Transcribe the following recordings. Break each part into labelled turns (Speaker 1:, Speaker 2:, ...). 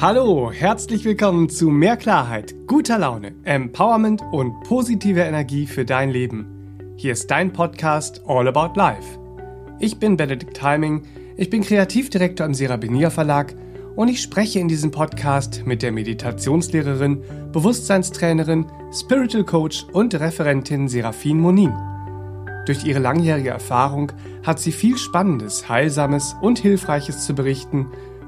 Speaker 1: Hallo, herzlich willkommen zu mehr Klarheit, guter Laune, Empowerment und positiver Energie für dein Leben. Hier ist dein Podcast All About Life. Ich bin Benedikt Heiming, ich bin Kreativdirektor im Serabinier Verlag und ich spreche in diesem Podcast mit der Meditationslehrerin, Bewusstseinstrainerin, Spiritual Coach und Referentin Serafin Monin. Durch ihre langjährige Erfahrung hat sie viel Spannendes, Heilsames und Hilfreiches zu berichten,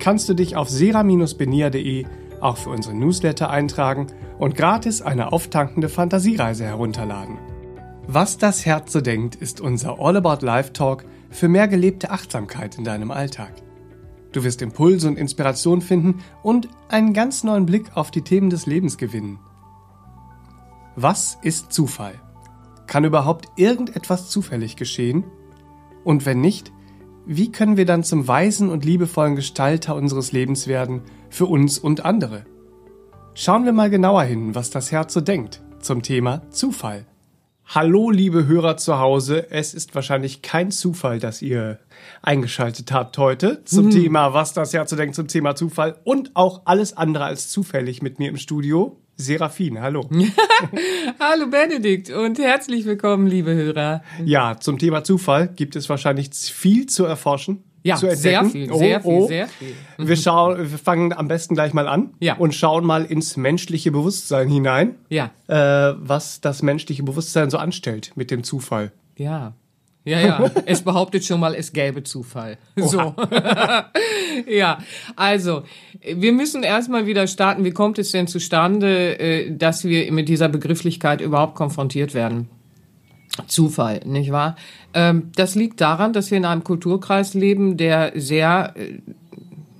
Speaker 1: kannst du dich auf sera-benia.de auch für unsere Newsletter eintragen und gratis eine auftankende Fantasiereise herunterladen. Was das Herz so denkt, ist unser All About Life Talk für mehr gelebte Achtsamkeit in deinem Alltag. Du wirst Impulse und Inspiration finden und einen ganz neuen Blick auf die Themen des Lebens gewinnen. Was ist Zufall? Kann überhaupt irgendetwas zufällig geschehen? Und wenn nicht, wie können wir dann zum weisen und liebevollen Gestalter unseres Lebens werden, für uns und andere? Schauen wir mal genauer hin, was das Herz so denkt zum Thema Zufall. Hallo, liebe Hörer zu Hause. Es ist wahrscheinlich kein Zufall, dass ihr eingeschaltet habt heute zum mhm. Thema, was das Herz so denkt zum Thema Zufall und auch alles andere als zufällig mit mir im Studio. Serafin, hallo.
Speaker 2: hallo Benedikt und herzlich willkommen, liebe Hörer.
Speaker 1: Ja, zum Thema Zufall gibt es wahrscheinlich viel zu erforschen.
Speaker 2: Ja,
Speaker 1: zu
Speaker 2: sehr viel, sehr oh, viel, oh. sehr viel.
Speaker 1: Wir, schauen, wir fangen am besten gleich mal an
Speaker 2: ja.
Speaker 1: und schauen mal ins menschliche Bewusstsein hinein,
Speaker 2: ja.
Speaker 1: Äh, was das menschliche Bewusstsein so anstellt mit dem Zufall.
Speaker 2: Ja, ja, ja. es behauptet schon mal, es gäbe Zufall. So. ja, also, wir müssen erstmal wieder starten. Wie kommt es denn zustande, äh, dass wir mit dieser Begrifflichkeit überhaupt konfrontiert werden? Zufall, nicht wahr? Ähm, das liegt daran, dass wir in einem Kulturkreis leben, der sehr äh,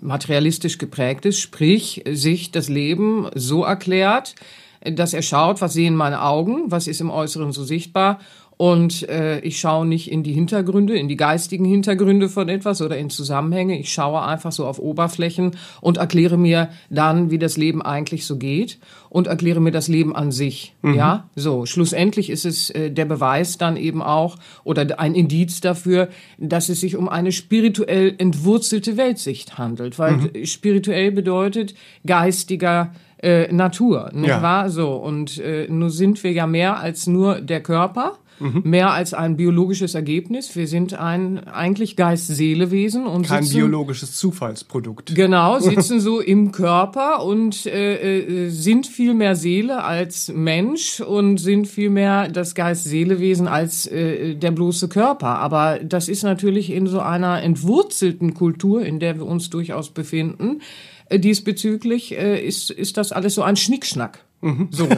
Speaker 2: materialistisch geprägt ist, sprich sich das Leben so erklärt, dass er schaut, was sehen meine Augen, was ist im Äußeren so sichtbar und äh, ich schaue nicht in die Hintergründe, in die geistigen Hintergründe von etwas oder in Zusammenhänge. Ich schaue einfach so auf Oberflächen und erkläre mir dann, wie das Leben eigentlich so geht und erkläre mir das Leben an sich. Mhm. Ja, so. Schlussendlich ist es äh, der Beweis dann eben auch oder ein Indiz dafür, dass es sich um eine spirituell entwurzelte Weltsicht handelt, weil mhm. spirituell bedeutet geistiger äh, Natur, nicht ja. wahr? So und äh, nun sind wir ja mehr als nur der Körper mhm. mehr als ein biologisches Ergebnis. Wir sind ein eigentlich Geist-Seele-Wesen und
Speaker 1: kein
Speaker 2: sitzen,
Speaker 1: biologisches Zufallsprodukt.
Speaker 2: Genau, sitzen so im Körper und äh, äh, sind viel mehr Seele als Mensch und sind viel mehr das Geist-Seele-Wesen als äh, der bloße Körper. Aber das ist natürlich in so einer entwurzelten Kultur, in der wir uns durchaus befinden. Äh, diesbezüglich äh, ist, ist das alles so ein Schnickschnack. Mhm. So,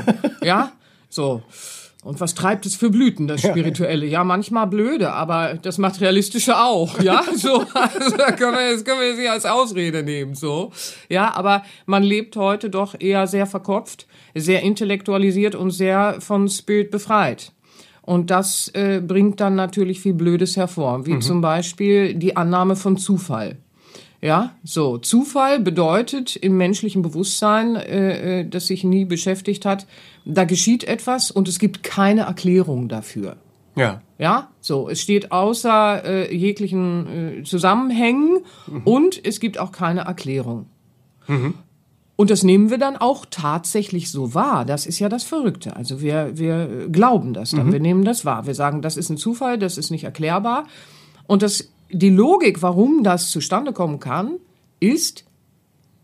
Speaker 2: ja, so. Und was treibt es für Blüten, das Spirituelle? Ja, manchmal blöde, aber das Materialistische auch, ja? So, also da können wir, das können wir jetzt als Ausrede nehmen, so. Ja, aber man lebt heute doch eher sehr verkopft, sehr intellektualisiert und sehr von Spirit befreit. Und das äh, bringt dann natürlich viel Blödes hervor, wie mhm. zum Beispiel die Annahme von Zufall. Ja, so. Zufall bedeutet im menschlichen Bewusstsein, äh, äh, das sich nie beschäftigt hat, da geschieht etwas und es gibt keine Erklärung dafür.
Speaker 1: Ja.
Speaker 2: Ja, so. Es steht außer äh, jeglichen äh, Zusammenhängen mhm. und es gibt auch keine Erklärung. Mhm. Und das nehmen wir dann auch tatsächlich so wahr. Das ist ja das Verrückte. Also wir, wir glauben das dann. Mhm. Wir nehmen das wahr. Wir sagen, das ist ein Zufall, das ist nicht erklärbar. Und das die Logik, warum das zustande kommen kann, ist,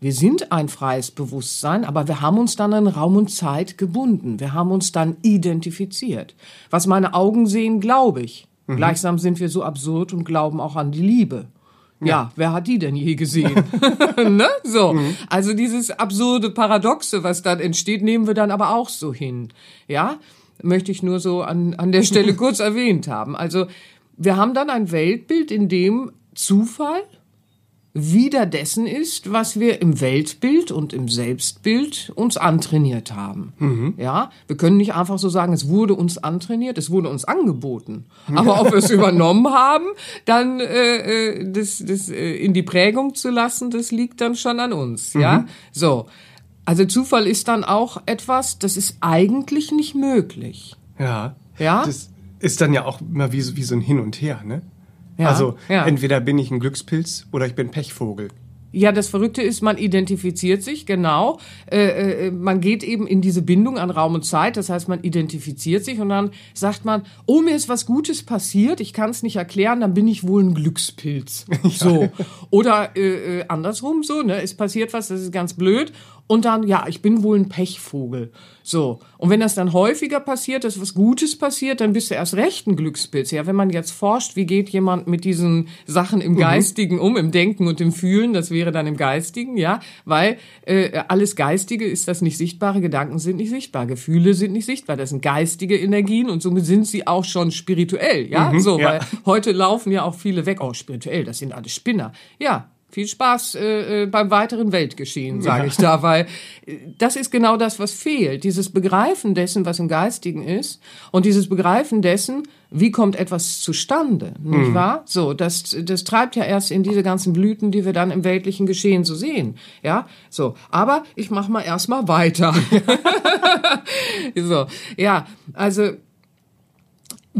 Speaker 2: wir sind ein freies Bewusstsein, aber wir haben uns dann an Raum und Zeit gebunden. Wir haben uns dann identifiziert. Was meine Augen sehen, glaube ich. Mhm. Gleichsam sind wir so absurd und glauben auch an die Liebe. Ja, ja wer hat die denn je gesehen? ne? So. Mhm. Also dieses absurde Paradoxe, was dann entsteht, nehmen wir dann aber auch so hin. Ja? Möchte ich nur so an, an der Stelle kurz erwähnt haben. Also wir haben dann ein Weltbild, in dem Zufall wieder dessen ist, was wir im Weltbild und im Selbstbild uns antrainiert haben.
Speaker 1: Mhm.
Speaker 2: Ja, wir können nicht einfach so sagen, es wurde uns antrainiert, es wurde uns angeboten. Aber ob wir es übernommen haben, dann äh, äh, das, das äh, in die Prägung zu lassen, das liegt dann schon an uns. Ja,
Speaker 1: Mhm.
Speaker 2: so. Also Zufall ist dann auch etwas, das ist eigentlich nicht möglich.
Speaker 1: Ja.
Speaker 2: Ja?
Speaker 1: Das ist dann ja auch immer wie, so- wie so ein Hin und Her, ne?
Speaker 2: Ja,
Speaker 1: also
Speaker 2: ja.
Speaker 1: entweder bin ich ein Glückspilz oder ich bin Pechvogel.
Speaker 2: Ja, das Verrückte ist, man identifiziert sich, genau. Äh, äh, man geht eben in diese Bindung an Raum und Zeit. Das heißt, man identifiziert sich und dann sagt man, oh, mir ist was Gutes passiert, ich kann es nicht erklären, dann bin ich wohl ein Glückspilz. So. Oder äh, äh, andersrum so, ne? Es passiert was, das ist ganz blöd. Und dann, ja, ich bin wohl ein Pechvogel. So. Und wenn das dann häufiger passiert, dass was Gutes passiert, dann bist du erst recht ein Glückspilz. Ja, wenn man jetzt forscht, wie geht jemand mit diesen Sachen im Geistigen um, im Denken und im Fühlen, das wäre dann im Geistigen, ja, weil äh, alles Geistige ist das nicht sichtbare, Gedanken sind nicht sichtbar, Gefühle sind nicht sichtbar, das sind geistige Energien und somit sind sie auch schon spirituell, ja, so,
Speaker 1: ja.
Speaker 2: weil heute laufen ja auch viele weg, oh, spirituell, das sind alle Spinner, ja. Viel Spaß äh, äh, beim weiteren Weltgeschehen, sage ich da, weil äh, das ist genau das, was fehlt. Dieses Begreifen dessen, was im Geistigen ist und dieses Begreifen dessen, wie kommt etwas zustande, nicht wahr? So, das, das treibt ja erst in diese ganzen Blüten, die wir dann im weltlichen Geschehen so sehen. Ja, so. Aber ich mach mal erstmal weiter. so, ja, also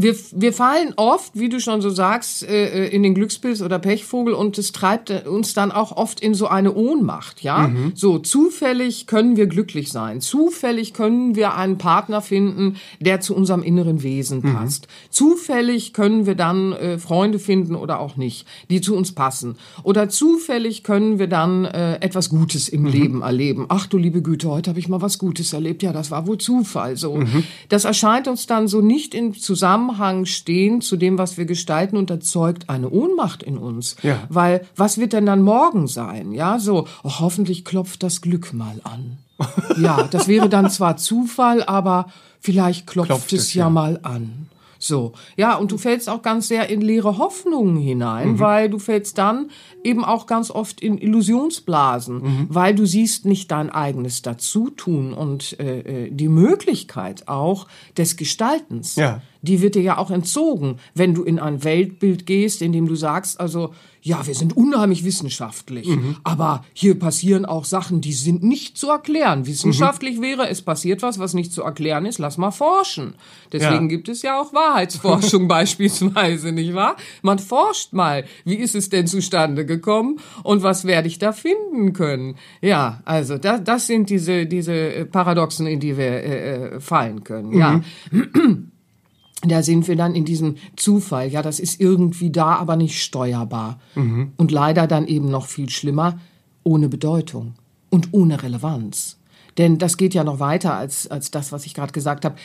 Speaker 2: wir, wir fallen oft, wie du schon so sagst, äh, in den Glückspilz oder Pechvogel und es treibt äh, uns dann auch oft in so eine Ohnmacht, ja? So zufällig können wir glücklich sein. Zufällig können wir einen Partner finden, der zu unserem inneren Wesen passt. Zufällig können wir dann äh, Freunde finden oder auch nicht, die zu uns passen. Oder zufällig können wir dann äh, etwas Gutes im Leben erleben. Ach du liebe Güte, heute habe ich mal was Gutes erlebt. Ja, das war wohl Zufall. So, das erscheint uns dann so nicht in Zusammenhang stehen zu dem, was wir gestalten und erzeugt eine Ohnmacht in uns.
Speaker 1: Ja.
Speaker 2: Weil was wird denn dann morgen sein? Ja, so oh, hoffentlich klopft das Glück mal an. ja, das wäre dann zwar Zufall, aber vielleicht klopft,
Speaker 1: Klopft
Speaker 2: es
Speaker 1: es,
Speaker 2: ja,
Speaker 1: ja.
Speaker 2: mal an. So, ja, und du fällst auch ganz sehr in leere Hoffnungen hinein, weil du fällst dann eben auch ganz oft in Illusionsblasen, weil du siehst nicht dein eigenes Dazutun und äh, äh, die Möglichkeit auch des Gestaltens.
Speaker 1: Ja.
Speaker 2: Die wird dir ja auch entzogen, wenn du in ein Weltbild gehst, in dem du sagst, also, ja, wir sind unheimlich wissenschaftlich, aber hier passieren auch Sachen, die sind nicht zu erklären. Wissenschaftlich wäre, es passiert was, was nicht zu erklären ist, lass mal forschen. Deswegen
Speaker 1: Ja.
Speaker 2: gibt es ja auch Wahrheitsforschung beispielsweise, nicht wahr? Man forscht mal, wie ist es denn zustande gekommen und was werde ich da finden können? Ja, also das, das sind diese, diese Paradoxen, in die wir äh, äh, fallen können. Ja. Da sind wir dann in diesem Zufall. Ja, das ist irgendwie da, aber nicht steuerbar. Und leider dann eben noch viel schlimmer, ohne Bedeutung und ohne Relevanz. Denn das geht ja noch weiter als, als das, was ich gerade gesagt habe.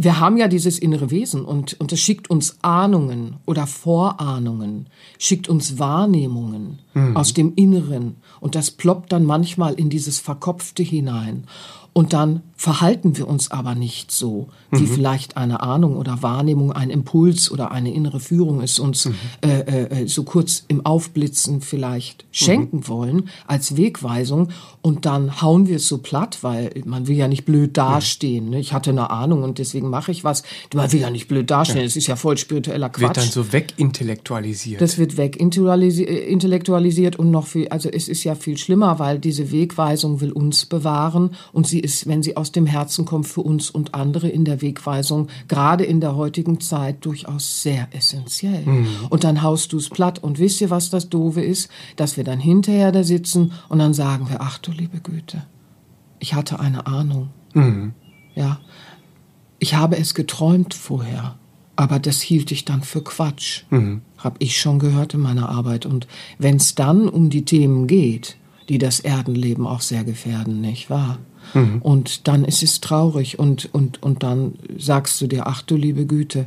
Speaker 2: Wir haben ja dieses innere Wesen und, und es schickt uns Ahnungen oder Vorahnungen, schickt uns Wahrnehmungen aus dem Inneren und das ploppt dann manchmal in dieses Verkopfte hinein. Und dann verhalten wir uns aber nicht so, wie vielleicht eine Ahnung oder Wahrnehmung, ein Impuls oder eine innere Führung es uns äh, äh, so kurz im Aufblitzen vielleicht schenken wollen als Wegweisung. Und dann hauen wir es so platt, weil man will ja nicht blöd dastehen. Ne? Ich hatte eine Ahnung und deswegen mache ich was. Man will ja nicht blöd dastehen. Es ist ja voll spiritueller Quatsch.
Speaker 1: Wird dann so wegintellektualisiert.
Speaker 2: Das wird weg intellektualisi- äh, und noch viel, also es ist ja viel schlimmer, weil diese Wegweisung will uns bewahren und sie ist, wenn sie aus dem Herzen kommt, für uns und andere in der Wegweisung, gerade in der heutigen Zeit, durchaus sehr essentiell. Und dann haust du es platt und wisst ihr, was das Doofe ist? Dass wir dann hinterher da sitzen und dann sagen wir, ach du liebe Güte, ich hatte eine Ahnung. Ja, ich habe es geträumt vorher, aber das hielt ich dann für Quatsch. Hab ich schon gehört in meiner Arbeit. Und wenn es dann um die Themen geht, die das Erdenleben auch sehr gefährden, nicht wahr? Und dann ist es traurig und, und, und dann sagst du dir, ach du liebe Güte,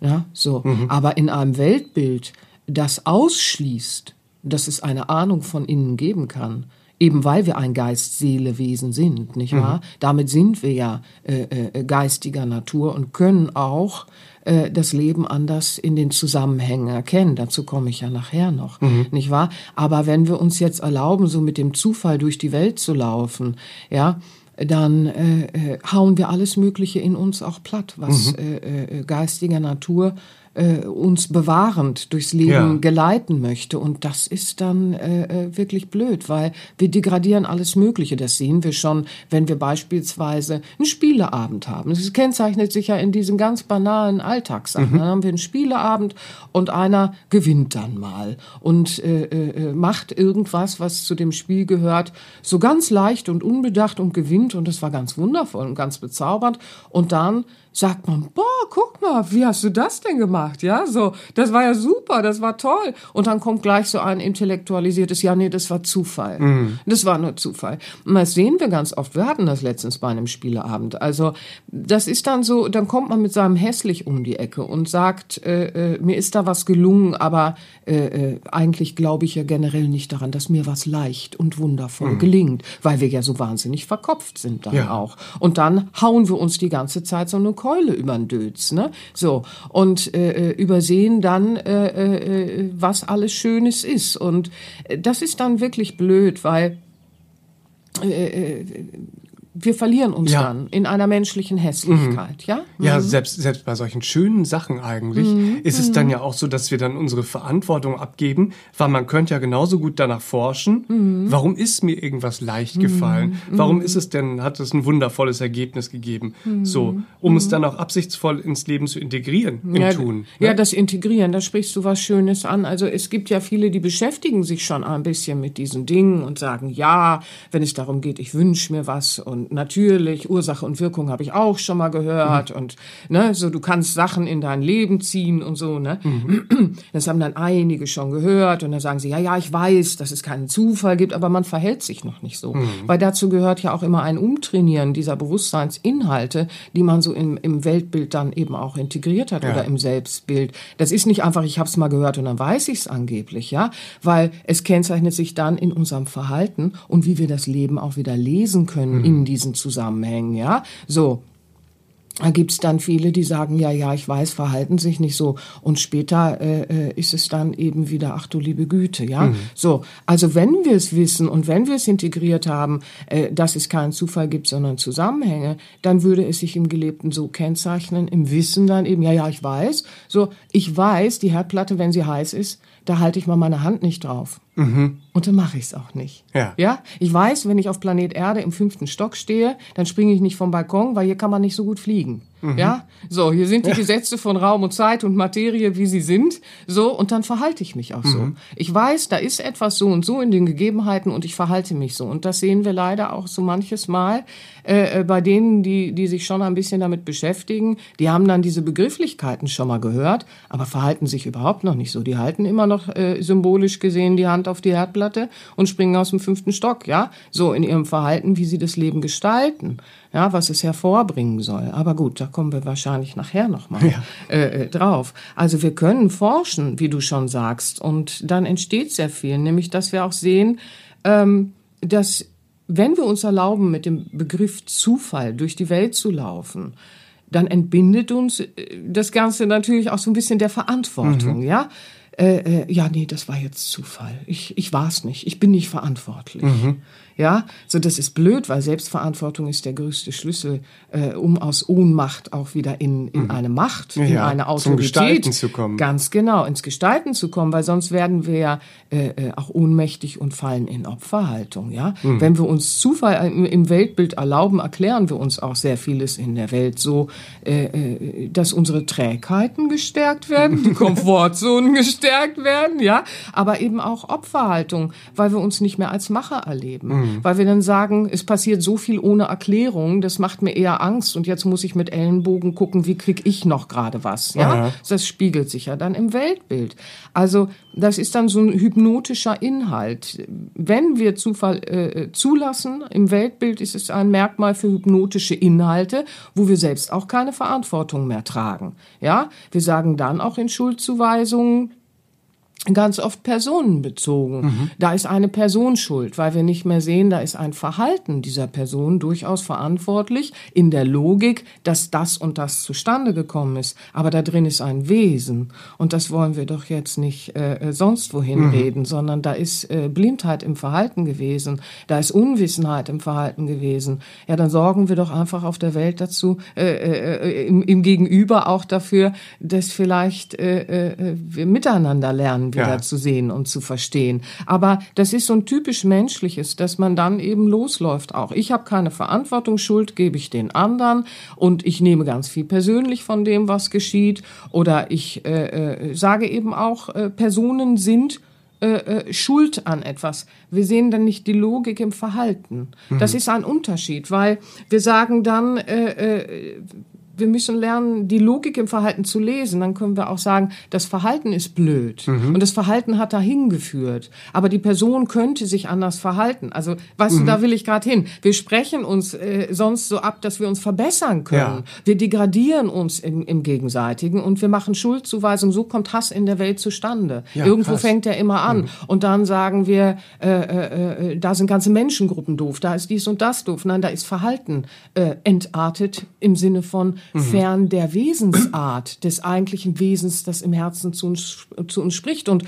Speaker 2: ja, so. Aber in einem Weltbild, das ausschließt, dass es eine Ahnung von innen geben kann, eben weil wir ein Geist-Seele-Wesen sind, nicht wahr? Damit sind wir ja äh, äh, geistiger Natur und können auch äh, das Leben anders in den Zusammenhängen erkennen. Dazu komme ich ja nachher noch, nicht wahr? Aber wenn wir uns jetzt erlauben, so mit dem Zufall durch die Welt zu laufen, ja, dann äh, äh, hauen wir alles Mögliche in uns auch platt, was äh, äh, geistiger Natur äh, uns bewahrend durchs Leben
Speaker 1: Ja.
Speaker 2: geleiten möchte. Und das ist dann äh, äh, wirklich blöd, weil wir degradieren alles Mögliche. Das sehen wir schon, wenn wir beispielsweise einen Spieleabend haben. Das kennzeichnet sich ja in diesen ganz banalen Alltagssachen. Dann haben wir einen Spieleabend und einer gewinnt dann mal und äh, äh, macht irgendwas, was zu dem Spiel gehört, so ganz leicht und unbedacht und gewinnt. Und das war ganz wundervoll und ganz bezaubernd. Und dann sagt man, boah, guck mal, wie hast du das denn gemacht? Ja, so, das war ja super, das war toll. Und dann kommt gleich so ein intellektualisiertes, ja, nee, das war Zufall. Das war nur Zufall. Und das sehen wir ganz oft. Wir hatten das letztens bei einem Spieleabend. Also, das ist dann so, dann kommt man mit seinem hässlich um die Ecke und sagt, äh, äh, mir ist da was gelungen, aber äh, äh, eigentlich glaube ich ja generell nicht daran, dass mir was leicht und wundervoll gelingt, weil wir ja so wahnsinnig verkopft sind dann
Speaker 1: Ja.
Speaker 2: auch. Und dann hauen wir uns die ganze Zeit so eine Keule über den Dötz, ne? So. Und äh, äh, übersehen dann, äh, äh, was alles Schönes ist. Und äh, das ist dann wirklich blöd, weil äh, äh, wir verlieren uns
Speaker 1: Ja.
Speaker 2: dann in einer menschlichen Hässlichkeit, ja?
Speaker 1: Ja, selbst, selbst bei solchen schönen Sachen eigentlich
Speaker 2: Mhm.
Speaker 1: ist es dann ja auch so, dass wir dann unsere Verantwortung abgeben, weil man könnte ja genauso gut danach forschen,
Speaker 2: Mhm.
Speaker 1: warum ist mir irgendwas leicht gefallen? Warum ist es denn, hat es ein wundervolles Ergebnis gegeben?
Speaker 2: Mhm.
Speaker 1: So, um es dann auch absichtsvoll ins Leben zu integrieren, im
Speaker 2: ja,
Speaker 1: Tun.
Speaker 2: Ja,
Speaker 1: ne?
Speaker 2: das Integrieren, da sprichst du was Schönes an. Also es gibt ja viele, die beschäftigen sich schon ein bisschen mit diesen Dingen und sagen, ja, wenn es darum geht, ich wünsche mir was und natürlich Ursache und Wirkung habe ich auch schon mal gehört und ne, so du kannst Sachen in dein Leben ziehen und so, ne? Das haben dann einige schon gehört und dann sagen sie, ja, ja, ich weiß, dass es keinen Zufall gibt, aber man verhält sich noch nicht so. Weil dazu gehört ja auch immer ein Umtrainieren dieser Bewusstseinsinhalte, die man so im, im Weltbild dann eben auch integriert hat
Speaker 1: Ja.
Speaker 2: oder im Selbstbild. Das ist nicht einfach, ich habe es mal gehört und dann weiß ich es angeblich, ja, weil es kennzeichnet sich dann in unserem Verhalten und wie wir das Leben auch wieder lesen können in diesen Zusammenhängen, ja. So, da gibt's dann viele, die sagen, ja, ja, ich weiß, verhalten sich nicht so. Und später äh, äh, ist es dann eben wieder, ach du liebe Güte, ja. So, also wenn wir es wissen und wenn wir es integriert haben, äh, dass es keinen Zufall gibt, sondern Zusammenhänge, dann würde es sich im Gelebten so kennzeichnen, im Wissen dann eben, ja, ja, ich weiß. So, ich weiß, die Herdplatte, wenn sie heiß ist, da halte ich mal meine Hand nicht drauf. Und dann mache ich es auch nicht.
Speaker 1: Ja.
Speaker 2: ja. Ich weiß, wenn ich auf Planet Erde im fünften Stock stehe, dann springe ich nicht vom Balkon, weil hier kann man nicht so gut fliegen. Ja. So, hier sind die Gesetze von Raum und Zeit und Materie, wie sie sind. So, und dann verhalte ich mich auch so. Ich weiß, da ist etwas so und so in den Gegebenheiten und ich verhalte mich so. Und das sehen wir leider auch so manches Mal äh, äh, bei denen, die, die sich schon ein bisschen damit beschäftigen. Die haben dann diese Begrifflichkeiten schon mal gehört, aber verhalten sich überhaupt noch nicht so. Die halten immer noch äh, symbolisch gesehen die Hand auf die Herdplatte und springen aus dem fünften Stock, ja, so in ihrem Verhalten, wie sie das Leben gestalten, ja, was es hervorbringen soll. Aber gut, da kommen wir wahrscheinlich nachher nochmal
Speaker 1: Ja.
Speaker 2: äh, äh, drauf. Also wir können forschen, wie du schon sagst, und dann entsteht sehr viel, nämlich dass wir auch sehen, ähm, dass wenn wir uns erlauben, mit dem Begriff Zufall durch die Welt zu laufen, dann entbindet uns äh, das Ganze natürlich auch so ein bisschen der Verantwortung, ja? Äh, äh, ja, nee, das war jetzt Zufall. Ich, ich war es nicht. Ich bin nicht verantwortlich. Ja, so das ist blöd, weil Selbstverantwortung ist der größte Schlüssel, äh, um aus Ohnmacht auch wieder in, in eine Macht, in
Speaker 1: Ja,
Speaker 2: eine
Speaker 1: zum
Speaker 2: Autorität
Speaker 1: Gestalten zu kommen.
Speaker 2: Ganz genau, ins Gestalten zu kommen, weil sonst werden wir ja äh, äh, auch ohnmächtig und fallen in Opferhaltung. Ja,
Speaker 1: Mhm.
Speaker 2: wenn wir uns Zufall im, im Weltbild erlauben, erklären wir uns auch sehr vieles in der Welt so, äh, äh, dass unsere Trägheiten gestärkt werden, die Komfortzonen gestärkt werden, ja, aber eben auch Opferhaltung, weil wir uns nicht mehr als Macher erleben,
Speaker 1: Mhm.
Speaker 2: Weil wir dann sagen, es passiert so viel ohne Erklärung, das macht mir eher Angst und jetzt muss ich mit Ellenbogen gucken, wie krieg ich noch gerade was, ja.
Speaker 1: Aha.
Speaker 2: Das spiegelt sich ja dann im Weltbild. Also das ist dann so ein hypnotischer Inhalt. Wenn wir Zufall äh, zulassen, im Weltbild ist es ein Merkmal für hypnotische Inhalte, wo wir selbst auch keine Verantwortung mehr tragen. Ja, wir sagen dann auch in Schuldzuweisungen, ganz oft personenbezogen. Mhm. Da ist eine Person schuld, weil wir nicht mehr sehen, da ist ein Verhalten dieser Person durchaus verantwortlich in der Logik, dass das und das zustande gekommen ist. Aber da drin ist ein Wesen und das wollen wir doch jetzt nicht äh, sonst wohin mhm. reden, sondern da ist äh, Blindheit im Verhalten gewesen, da ist Unwissenheit im Verhalten gewesen. Ja, dann sorgen wir doch einfach auf der Welt dazu, äh, äh, äh im, im Gegenüber auch dafür, dass vielleicht äh, äh, wir miteinander lernen wieder ja. zu sehen und zu verstehen. Aber das ist so ein typisch menschliches, dass man dann eben losläuft auch. Ich habe keine Verantwortung, Schuld gebe ich den anderen und ich nehme ganz viel persönlich von dem, was geschieht. Oder ich äh, äh, sage eben auch, äh, Personen sind äh, äh, schuld an etwas. Wir sehen dann nicht die Logik im Verhalten. Mhm. Das ist ein Unterschied, weil wir sagen dann, äh, äh, wir müssen lernen, die Logik im Verhalten zu lesen. Dann können wir auch sagen, das Verhalten ist blöd mhm. und das Verhalten hat dahin geführt. Aber die Person könnte sich anders verhalten. Also, weißt mhm. du, da will ich gerade hin. Wir sprechen uns äh, sonst so ab, dass wir uns verbessern können. Ja. Wir degradieren uns im, im Gegenseitigen und wir machen Schuldzuweisung. So kommt Hass in der Welt zustande. Ja, Irgendwo krass. fängt er immer an. Mhm. Und dann sagen wir, äh, äh, äh, da sind ganze Menschengruppen doof, da ist dies und das doof. Nein, da ist Verhalten äh, entartet im Sinne von mhm. fern der Wesensart des eigentlichen Wesens, das im Herzen zu uns, zu uns spricht. Und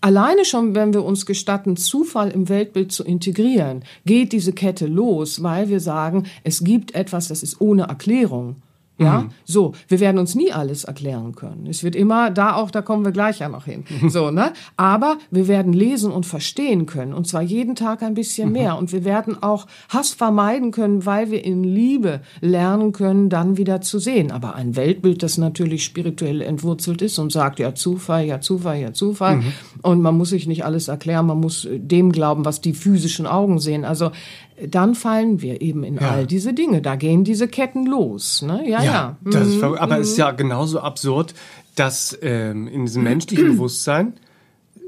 Speaker 2: alleine schon, wenn wir uns gestatten, Zufall im Weltbild zu integrieren, geht diese Kette los, weil wir sagen, es gibt etwas, das ist ohne Erklärung. Ja, mhm. so, wir werden uns nie alles erklären können. Es wird immer, da auch, da kommen wir gleich ja noch hin. So, ne? Aber wir werden lesen und verstehen können. Und zwar jeden Tag ein bisschen mhm. mehr. Und wir werden auch Hass vermeiden können, weil wir in Liebe lernen können, dann wieder zu sehen. Aber ein Weltbild, das natürlich spirituell entwurzelt ist und sagt, ja, Zufall, ja, Zufall, ja, Zufall. Mhm. Und man muss sich nicht alles erklären, man muss dem glauben, was die physischen Augen sehen. Also, dann fallen wir eben in ja. all diese Dinge. Da gehen diese Ketten los. Ne? Ja, ja.
Speaker 1: ja. Ist, aber es ist ja genauso absurd, dass ähm, in diesem menschlichen Bewusstsein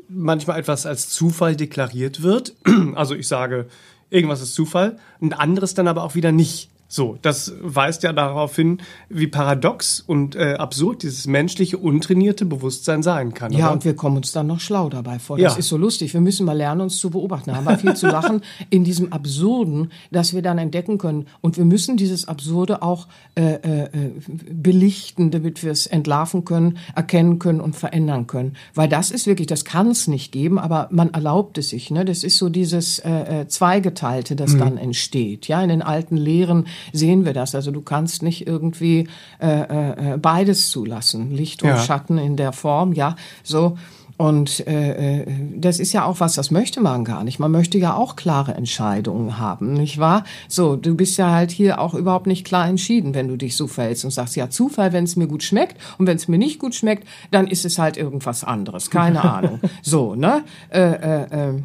Speaker 1: manchmal etwas als Zufall deklariert wird. Also ich sage, irgendwas ist Zufall, ein anderes dann aber auch wieder nicht. So, das weist ja darauf hin, wie paradox und äh, absurd dieses menschliche, untrainierte Bewusstsein sein kann.
Speaker 2: Ja, oder? und wir kommen uns dann noch schlau dabei vor. Das ja. ist so lustig. Wir müssen mal lernen, uns zu beobachten. Da haben wir viel zu lachen in diesem Absurden, dass wir dann entdecken können. Und wir müssen dieses Absurde auch äh, äh, belichten, damit wir es entlarven können, erkennen können und verändern können. Weil das ist wirklich, das kann es nicht geben, aber man erlaubt es sich. Ne? Das ist so dieses äh, äh Zweigeteilte, das mhm. dann entsteht. Ja, in den alten Lehren sehen wir das. Also du kannst nicht irgendwie äh, äh, äh, beides zulassen, Licht und ja. Schatten in der Form, ja, so. Und äh, äh, das ist ja auch was, das möchte man gar nicht. Man möchte ja auch klare Entscheidungen haben, nicht wahr? So, du bist ja halt hier auch überhaupt nicht klar entschieden, wenn du dich so verhältst und sagst, ja, Zufall, wenn es mir gut schmeckt und wenn es mir nicht gut schmeckt, dann ist es halt irgendwas anderes. Keine Ahnung. So, ne? Äh, äh, äh.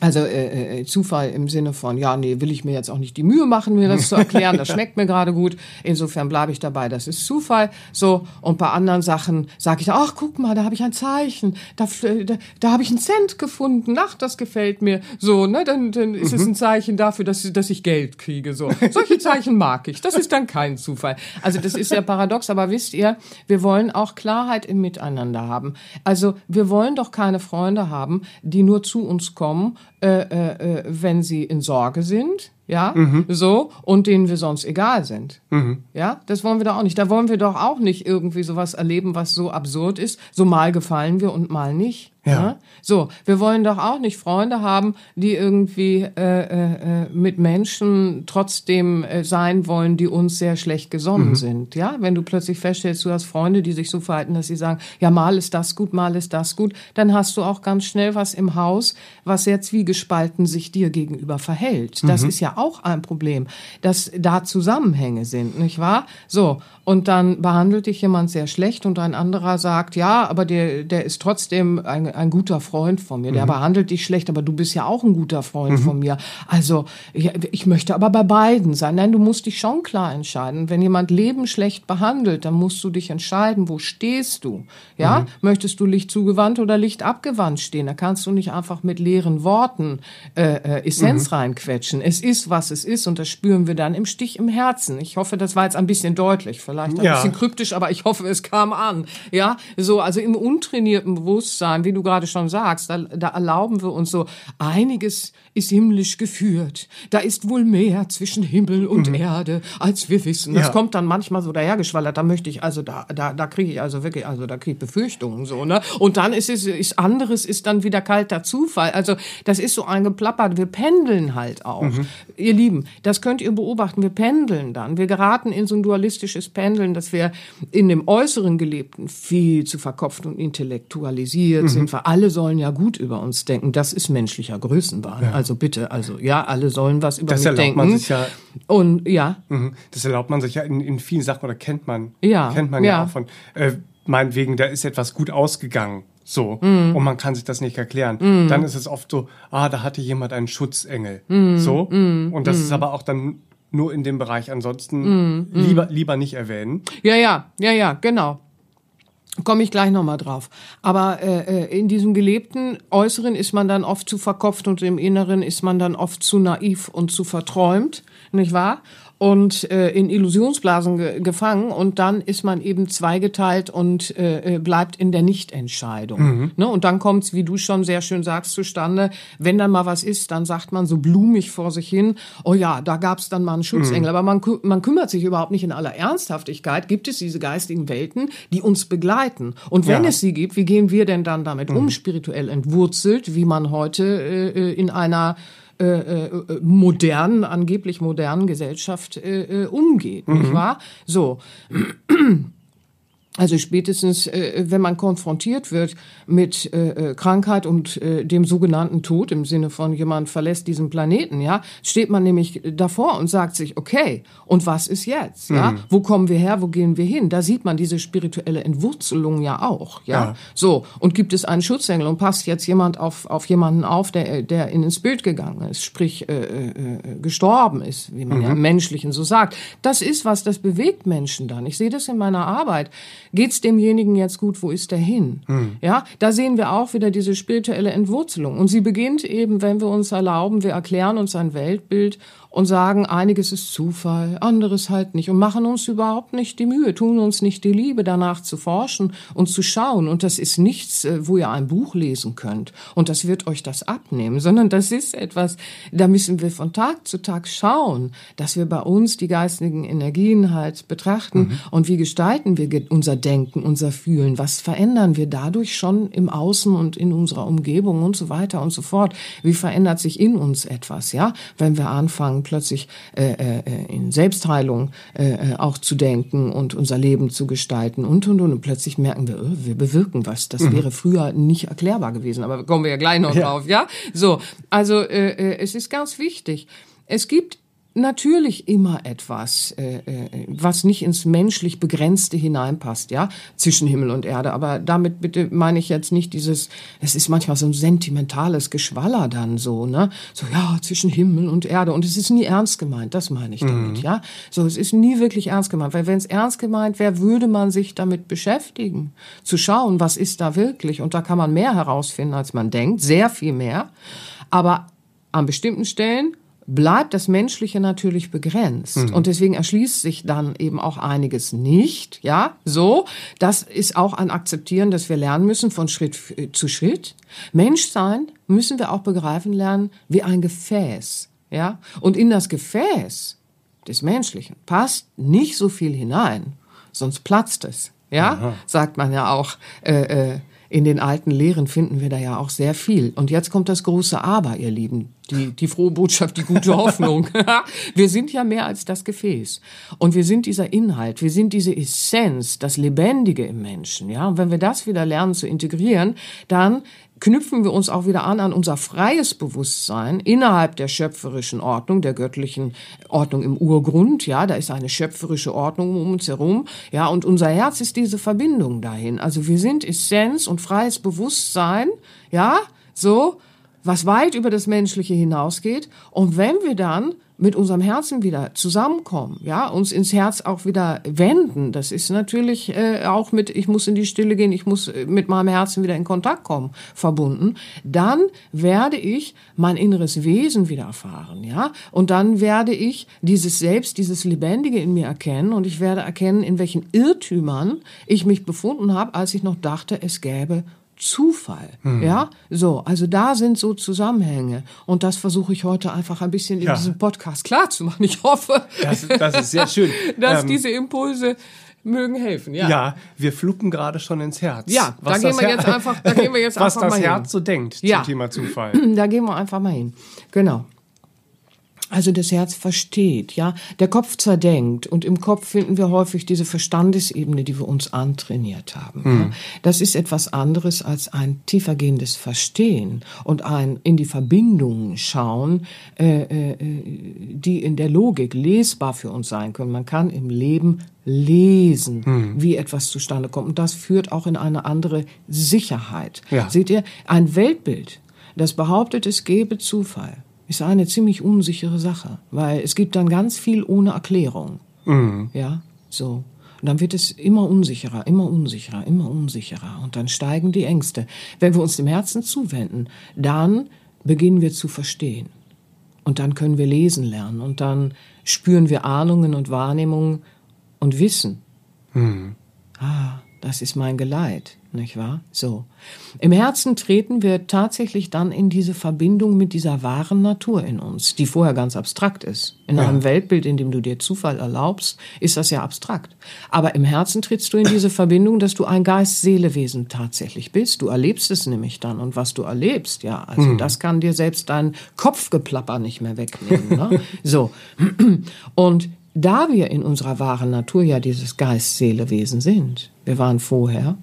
Speaker 2: Also äh, äh, Zufall im Sinne von, ja, nee, will ich mir jetzt auch nicht die Mühe machen, mir das zu erklären, das schmeckt mir gerade gut. Insofern bleibe ich dabei, das ist Zufall. So, und bei anderen Sachen sage ich, ach, guck mal, da habe ich ein Zeichen, da, da, da habe ich einen Cent gefunden, ach, das gefällt mir. So, ne, dann, dann ist mhm. es ein Zeichen dafür, dass, dass ich Geld kriege. So, Solche Zeichen mag ich, das ist dann kein Zufall. Also das ist ja paradox, aber wisst ihr, wir wollen auch Klarheit im Miteinander haben. Also wir wollen doch keine Freunde haben, die nur zu uns kommen, äh, äh, äh, wenn sie in Sorge sind, ja, mhm. so, und denen wir sonst egal sind. Mhm. Ja, das wollen wir doch auch nicht. Da wollen wir doch auch nicht irgendwie sowas erleben, was so absurd ist. So mal gefallen wir und mal nicht. Ja. Ne? So, wir wollen doch auch nicht Freunde haben, die irgendwie äh, äh, äh, mit Menschen trotzdem äh, sein wollen, die uns sehr schlecht gesonnen mhm. sind. Ja, wenn du plötzlich feststellst, du hast Freunde, die sich so verhalten, dass sie sagen, ja, mal ist das gut, mal ist das gut, dann hast du auch ganz schnell was im Haus, was sehr zwiegespalten sich dir gegenüber verhält. Das mhm. ist ja auch ein Problem, dass da Zusammenhänge sind, nicht wahr? So, und dann behandelt dich jemand sehr schlecht und ein anderer sagt, ja, aber der, der ist trotzdem ein, ein guter Freund von mir. Der mhm. behandelt dich schlecht, aber du bist ja auch ein guter Freund mhm. von mir. Also ja, ich möchte aber bei beiden sein. Nein, du musst dich schon klar entscheiden. Wenn jemand Leben schlecht behandelt, dann musst du dich entscheiden, wo stehst du? Ja, mhm. möchtest du Licht zugewandt oder Licht abgewandt stehen? Da kannst du nicht einfach mit leeren Worten äh, äh, Essenz mhm. reinquetschen. Es ist was es ist und das spüren wir dann im Stich im Herzen. Ich hoffe, das war jetzt ein bisschen deutlich, vielleicht ein
Speaker 1: Ja.
Speaker 2: bisschen kryptisch, aber ich hoffe, es kam an. Ja, so, also im untrainierten Bewusstsein, wie du gerade schon sagst, da, da erlauben wir uns so, einiges ist himmlisch geführt. Da ist wohl mehr zwischen Himmel und Erde, als wir wissen. Das
Speaker 1: Ja.
Speaker 2: kommt dann manchmal so dahergeschwallert, da möchte ich, also da, da, da kriege ich also wirklich, also da kriege ich Befürchtungen so, ne? Und dann ist es, ist anderes ist dann wieder kalter Zufall. Also das ist so eingeplappert. Wir pendeln halt auch. Ihr Lieben, das könnt ihr beobachten. Wir pendeln dann. Wir geraten in so ein dualistisches Pendeln, dass wir in dem äußeren Gelebten viel zu verkopft und intellektualisiert sind. Wir alle sollen ja gut über uns denken. Das ist menschlicher Größenwahn. Also bitte, also ja, alle sollen was über
Speaker 1: Das
Speaker 2: mich
Speaker 1: erlaubt
Speaker 2: denken.
Speaker 1: man sich ja
Speaker 2: und ja,
Speaker 1: Mhm. Das erlaubt man sich ja in, in vielen Sachen oder kennt man.
Speaker 2: Ja,
Speaker 1: Kennt man ja,
Speaker 2: ja.
Speaker 1: auch von, äh, meinetwegen, da ist etwas gut ausgegangen. So.
Speaker 2: Mhm.
Speaker 1: Und man kann sich das nicht erklären. Dann ist es oft so, ah, da hatte jemand einen Schutzengel.
Speaker 2: Mhm.
Speaker 1: So. Und das ist aber auch dann nur in dem Bereich. Ansonsten
Speaker 2: Mhm.
Speaker 1: lieber, lieber nicht erwähnen.
Speaker 2: Ja, ja, ja, ja, genau. Komme ich gleich nochmal drauf. Aber äh, äh, in diesem gelebten Äußeren ist man dann oft zu verkopft und im Inneren ist man dann oft zu naiv und zu verträumt, nicht wahr? Und äh, in Illusionsblasen ge gefangen und dann ist man eben zweigeteilt und äh, äh, bleibt in der Nichtentscheidung. Ne? Und dann kommt's, wie du schon sehr schön sagst, zustande, wenn dann mal was ist, dann sagt man so blumig vor sich hin, oh ja, da gab's dann mal einen Schutzengel. Aber man, kü- man kümmert sich überhaupt nicht in aller Ernsthaftigkeit, gibt es diese geistigen Welten, die uns begleiten. Und wenn
Speaker 1: Ja.
Speaker 2: es sie gibt, wie gehen wir denn dann damit um, spirituell entwurzelt, wie man heute äh, äh, in einer äh, äh, äh, modernen, angeblich modernen Gesellschaft äh, äh, umgeht, nicht wahr? So. Also spätestens, äh, wenn man konfrontiert wird mit äh, äh, Krankheit und äh, dem sogenannten Tod im Sinne von jemand verlässt diesen Planeten, ja, steht man nämlich davor und sagt sich, okay, und was ist jetzt? Ja, wo kommen wir her? Wo gehen wir hin? Da sieht man diese spirituelle Entwurzelung ja auch, ja.
Speaker 1: Ja.
Speaker 2: So und gibt es einen Schutzengel und passt jetzt jemand auf auf jemanden auf, der der in ins Bild gegangen ist, sprich äh, äh, äh, gestorben ist, wie man ja im Menschlichen so sagt. Das ist was, das bewegt Menschen dann. Ich sehe das in meiner Arbeit. Geht's demjenigen jetzt gut? Wo ist er hin? Ja, da sehen wir auch wieder diese spirituelle Entwurzelung. Und sie beginnt eben, wenn wir uns erlauben, wir erklären uns ein Weltbild und sagen, einiges ist Zufall, anderes halt nicht und machen uns überhaupt nicht die Mühe, tun uns nicht die Liebe, danach zu forschen und zu schauen. Und das ist nichts, äh, wo ihr ein Buch lesen könnt. Und das wird euch das abnehmen, sondern das ist etwas, da müssen wir von Tag zu Tag schauen, dass wir bei uns die geistigen Energien halt betrachten. Und wie gestalten wir unser Denken, unser Fühlen, was verändern wir dadurch schon im Außen und in unserer Umgebung und so weiter und so fort. Wie verändert sich in uns etwas, ja, wenn wir anfangen plötzlich äh, äh, in Selbstheilung äh, äh, auch zu denken und unser Leben zu gestalten und und und und plötzlich merken wir, oh, wir bewirken was. Das wäre früher nicht erklärbar gewesen, aber kommen wir ja gleich noch
Speaker 1: Ja.
Speaker 2: drauf, ja? So, also äh, äh, es ist ganz wichtig. Es gibt natürlich immer etwas, äh, äh, was nicht ins menschlich Begrenzte hineinpasst, ja, zwischen Himmel und Erde. Aber damit bitte meine ich jetzt nicht dieses, es ist manchmal so ein sentimentales Geschwaller dann so, ne? So, ja, zwischen Himmel und Erde. Und es ist nie ernst gemeint, das meine ich damit, ja? So, es ist nie wirklich ernst gemeint. Weil wenn es ernst gemeint wäre, würde man sich damit beschäftigen, zu schauen, was ist da wirklich. Und da kann man mehr herausfinden, als man denkt, sehr viel mehr. Aber an bestimmten Stellen bleibt das Menschliche natürlich begrenzt. Und deswegen erschließt sich dann eben auch einiges nicht, ja, so. Das ist auch ein Akzeptieren, dass wir lernen müssen von Schritt f- zu Schritt. Menschsein müssen wir auch begreifen lernen wie ein Gefäß, ja. Und in das Gefäß des Menschlichen passt nicht so viel hinein, sonst platzt es, ja, sagt man ja auch, äh, äh, in den alten Lehren finden wir da ja auch sehr viel. Und jetzt kommt das große Aber, ihr Lieben. Die, die frohe Botschaft, die gute Hoffnung. wir sind ja mehr als das Gefäß. Und wir sind dieser Inhalt, wir sind diese Essenz, das Lebendige im Menschen. Ja? Und wenn wir das wieder lernen zu integrieren, dann knüpfen wir uns auch wieder an an unser freies Bewusstsein innerhalb der schöpferischen Ordnung, der göttlichen Ordnung im Urgrund. Ja, da ist eine schöpferische Ordnung um uns herum. Ja, und unser Herz ist diese Verbindung dahin. Also wir sind Essenz und freies Bewusstsein. Ja, so was weit über das Menschliche hinausgeht. Und wenn wir dann mit unserem Herzen wieder zusammenkommen, ja, uns ins Herz auch wieder wenden. Das ist natürlich äh, auch mit, ich muss in die Stille gehen, ich muss äh, mit meinem Herzen wieder in Kontakt kommen, verbunden. Dann werde ich mein inneres Wesen wieder erfahren, ja, und dann werde ich dieses Selbst, dieses Lebendige in mir erkennen und ich werde erkennen, in welchen Irrtümern ich mich befunden habe, als ich noch dachte, es gäbe Zufall. Mhm. Ja, so, also da sind so Zusammenhänge. Und das versuche ich heute einfach ein bisschen in ja. diesem Podcast klarzumachen. Ich hoffe,
Speaker 1: das, das ist sehr schön,
Speaker 2: dass ähm, diese Impulse mögen helfen. Ja,
Speaker 1: ja wir fluppen gerade schon ins Herz.
Speaker 2: Ja, da gehen wir jetzt einfach, da gehen wir jetzt
Speaker 1: was
Speaker 2: einfach
Speaker 1: das
Speaker 2: mal
Speaker 1: Herz
Speaker 2: hin.
Speaker 1: so denkt
Speaker 2: ja.
Speaker 1: zum Thema Zufall.
Speaker 2: Da gehen wir einfach mal hin. Genau. Also das Herz versteht, ja. Der Kopf zerdenkt und im Kopf finden wir häufig diese Verstandesebene, die wir uns antrainiert haben. Mhm. Ja? Das ist etwas anderes als ein tiefergehendes Verstehen und ein in die Verbindungen schauen, äh, äh, die in der Logik lesbar für uns sein können. Man kann im Leben lesen, mhm. wie etwas zustande kommt. Und das führt auch in eine andere Sicherheit. Ja. Seht ihr, ein Weltbild, das behauptet, es gebe Zufall ist eine ziemlich unsichere Sache, weil es gibt dann ganz viel ohne Erklärung. Mhm. Ja, so. Und dann wird es immer unsicherer, immer unsicherer, immer unsicherer. Und dann steigen die Ängste. Wenn wir uns dem Herzen zuwenden, dann beginnen wir zu verstehen. Und dann können wir lesen lernen. Und dann spüren wir Ahnungen und Wahrnehmungen und Wissen. Mhm. Ah, das ist mein Geleit nicht wahr? So. Im Herzen treten wir tatsächlich dann in diese Verbindung mit dieser wahren Natur in uns, die vorher ganz abstrakt ist. In ja. einem Weltbild, in dem du dir Zufall erlaubst, ist das ja abstrakt. Aber im Herzen trittst du in diese Verbindung, dass du ein Geist-Seele-Wesen tatsächlich bist. Du erlebst es nämlich dann. Und was du erlebst, ja, also mhm. das kann dir selbst dein Kopfgeplapper nicht mehr wegnehmen. Ne? so. Und da wir in unserer wahren Natur ja dieses Geist-Seele-Wesen sind, wir waren vorher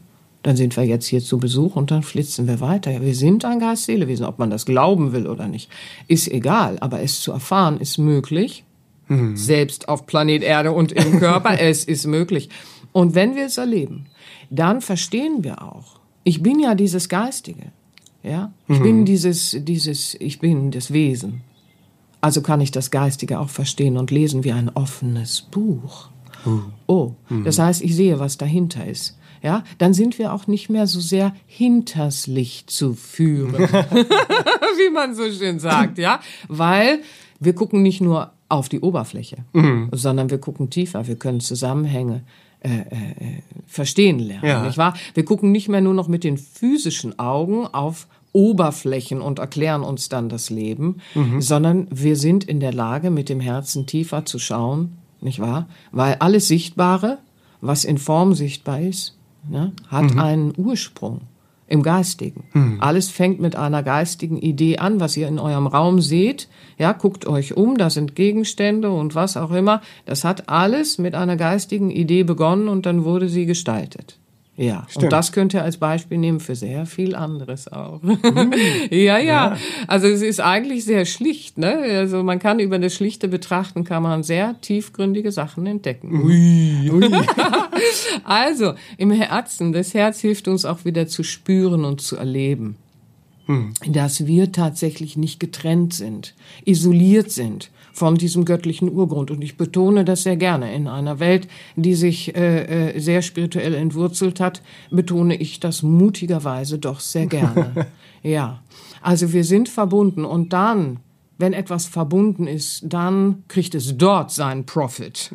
Speaker 2: dann sind wir jetzt hier zu Besuch und dann flitzen wir weiter. Wir sind ein Geist-Seele-Wesen. Ob man das glauben will oder nicht, ist egal. Aber es zu erfahren ist möglich. Mhm. Selbst auf Planet Erde und im Körper. es ist möglich. Und wenn wir es erleben, dann verstehen wir auch. Ich bin ja dieses Geistige. Ja? Ich mhm. bin dieses, dieses, ich bin das Wesen. Also kann ich das Geistige auch verstehen und lesen wie ein offenes Buch. Mhm. Oh, das heißt, ich sehe, was dahinter ist ja, dann sind wir auch nicht mehr so sehr hinters Licht zu führen, wie man so schön sagt, ja, weil wir gucken nicht nur auf die Oberfläche, mhm. sondern wir gucken tiefer, wir können Zusammenhänge äh, äh, verstehen lernen, ja. nicht wahr? Wir gucken nicht mehr nur noch mit den physischen Augen auf Oberflächen und erklären uns dann das Leben, mhm. sondern wir sind in der Lage, mit dem Herzen tiefer zu schauen, nicht wahr? Weil alles Sichtbare, was in Form sichtbar ist, ne, hat mhm. einen Ursprung im Geistigen. Mhm. Alles fängt mit einer geistigen Idee an, was ihr in eurem Raum seht. Ja, guckt euch um, da sind Gegenstände und was auch immer. Das hat alles mit einer geistigen Idee begonnen und dann wurde sie gestaltet. Ja, Stimmt. und das könnt ihr als Beispiel nehmen für sehr viel anderes auch. Mm. ja, ja, ja, Also es ist eigentlich sehr schlicht, ne? Also man kann über das Schlichte betrachten, kann man sehr tiefgründige Sachen entdecken. Ui. Ui. also im Herzen, das Herz hilft uns auch wieder zu spüren und zu erleben. Hm. Dass wir tatsächlich nicht getrennt sind, isoliert sind von diesem göttlichen Urgrund. Und ich betone das sehr gerne. In einer Welt, die sich äh, äh, sehr spirituell entwurzelt hat, betone ich das mutigerweise doch sehr gerne. ja. Also wir sind verbunden und dann wenn etwas verbunden ist, dann kriegt es dort seinen Profit.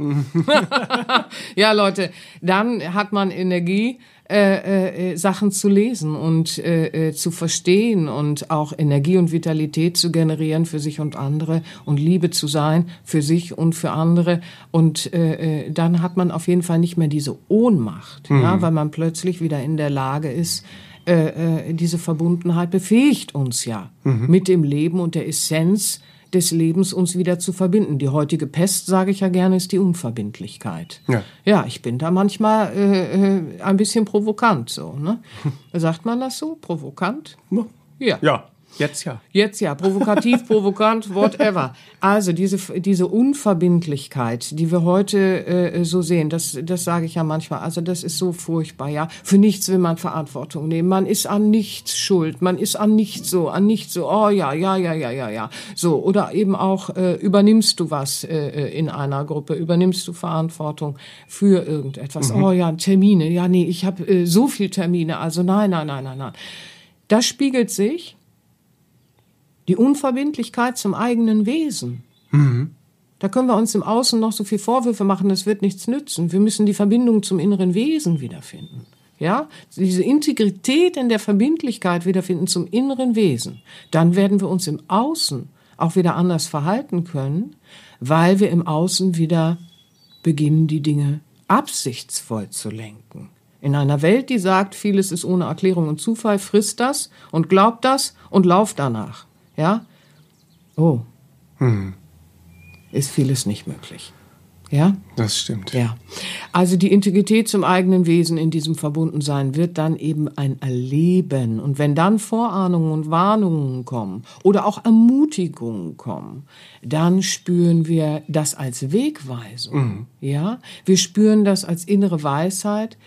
Speaker 2: ja, Leute, dann hat man Energie, äh, äh, Sachen zu lesen und äh, äh, zu verstehen und auch Energie und Vitalität zu generieren für sich und andere und Liebe zu sein für sich und für andere. Und äh, äh dann hat man auf jeden Fall nicht mehr diese Ohnmacht, mhm. ja, weil man plötzlich wieder in der Lage ist, äh, äh, diese Verbundenheit befähigt uns ja mhm. mit dem Leben und der Essenz des Lebens uns wieder zu verbinden. Die heutige Pest, sage ich ja gerne, ist die Unverbindlichkeit. Ja, ja ich bin da manchmal äh, äh, ein bisschen provokant so. Ne? Sagt man das so? Provokant?
Speaker 1: Ja. Ja. Jetzt ja.
Speaker 2: Jetzt ja, provokativ, provokant, whatever. Also diese, diese Unverbindlichkeit, die wir heute äh, so sehen, das, das sage ich ja manchmal, also das ist so furchtbar, ja. Für nichts will man Verantwortung nehmen. Man ist an nichts schuld, man ist an nichts so, an nichts so, oh ja, ja, ja, ja, ja, ja. So, oder eben auch, äh, übernimmst du was äh, äh in einer Gruppe, übernimmst du Verantwortung für irgendetwas. Mhm. Oh ja, Termine, ja, nee, ich habe äh, so viel Termine, also nein, nein, nein, nein, nein. Das spiegelt sich die Unverbindlichkeit zum eigenen Wesen. Mhm. Da können wir uns im Außen noch so viel Vorwürfe machen, das wird nichts nützen. Wir müssen die Verbindung zum inneren Wesen wiederfinden. Ja, diese Integrität in der Verbindlichkeit wiederfinden zum inneren Wesen. Dann werden wir uns im Außen auch wieder anders verhalten können, weil wir im Außen wieder beginnen, die Dinge absichtsvoll zu lenken. In einer Welt, die sagt, vieles ist ohne Erklärung und Zufall, frisst das und glaubt das und lauft danach. Ja? Oh. Hm. Ist vieles nicht möglich. Ja?
Speaker 1: Das stimmt.
Speaker 2: Ja. Also die Integrität zum eigenen Wesen in diesem Verbundensein wird dann eben ein Erleben. Und wenn dann Vorahnungen und Warnungen kommen oder auch Ermutigungen kommen, dann spüren wir das als Wegweisung. Mhm. Ja? Wir spüren das als innere Weisheit,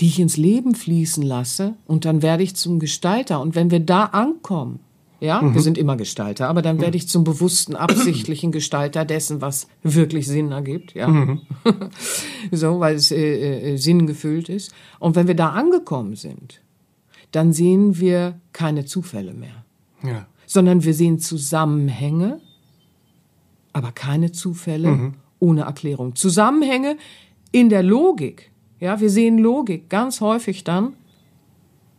Speaker 2: die ich ins Leben fließen lasse und dann werde ich zum Gestalter. Und wenn wir da ankommen, ja, mhm. wir sind immer Gestalter, aber dann werde ich zum bewussten, absichtlichen Gestalter dessen, was wirklich Sinn ergibt, ja. Mhm. so, weil es äh, äh, sinngefüllt ist. Und wenn wir da angekommen sind, dann sehen wir keine Zufälle mehr. Ja. Sondern wir sehen Zusammenhänge, aber keine Zufälle mhm. ohne Erklärung. Zusammenhänge in der Logik. Ja, wir sehen Logik ganz häufig dann,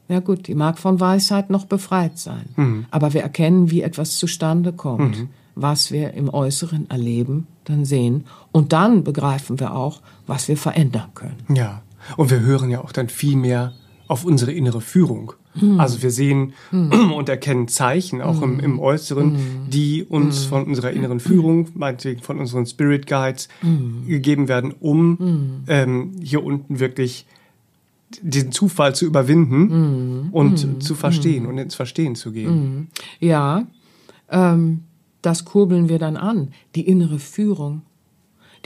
Speaker 2: ja gut, die mag von Weisheit noch befreit sein. Mhm. Aber wir erkennen, wie etwas zustande kommt, mhm. was wir im Äußeren erleben, dann sehen. Und dann begreifen wir auch, was wir verändern können.
Speaker 1: Ja. Und wir hören ja auch dann viel mehr auf unsere innere Führung. Mhm. Also wir sehen mhm. und erkennen Zeichen auch im, im Äußeren, mhm. die uns mhm. von unserer inneren Führung, meinetwegen von unseren Spirit Guides gegeben werden, um ähm, hier unten wirklich diesen Zufall zu überwinden mm, und mm, zu verstehen mm. und ins Verstehen zu gehen.
Speaker 2: Mhm. Ja, ähm, das kurbeln wir dann an. Die innere Führung,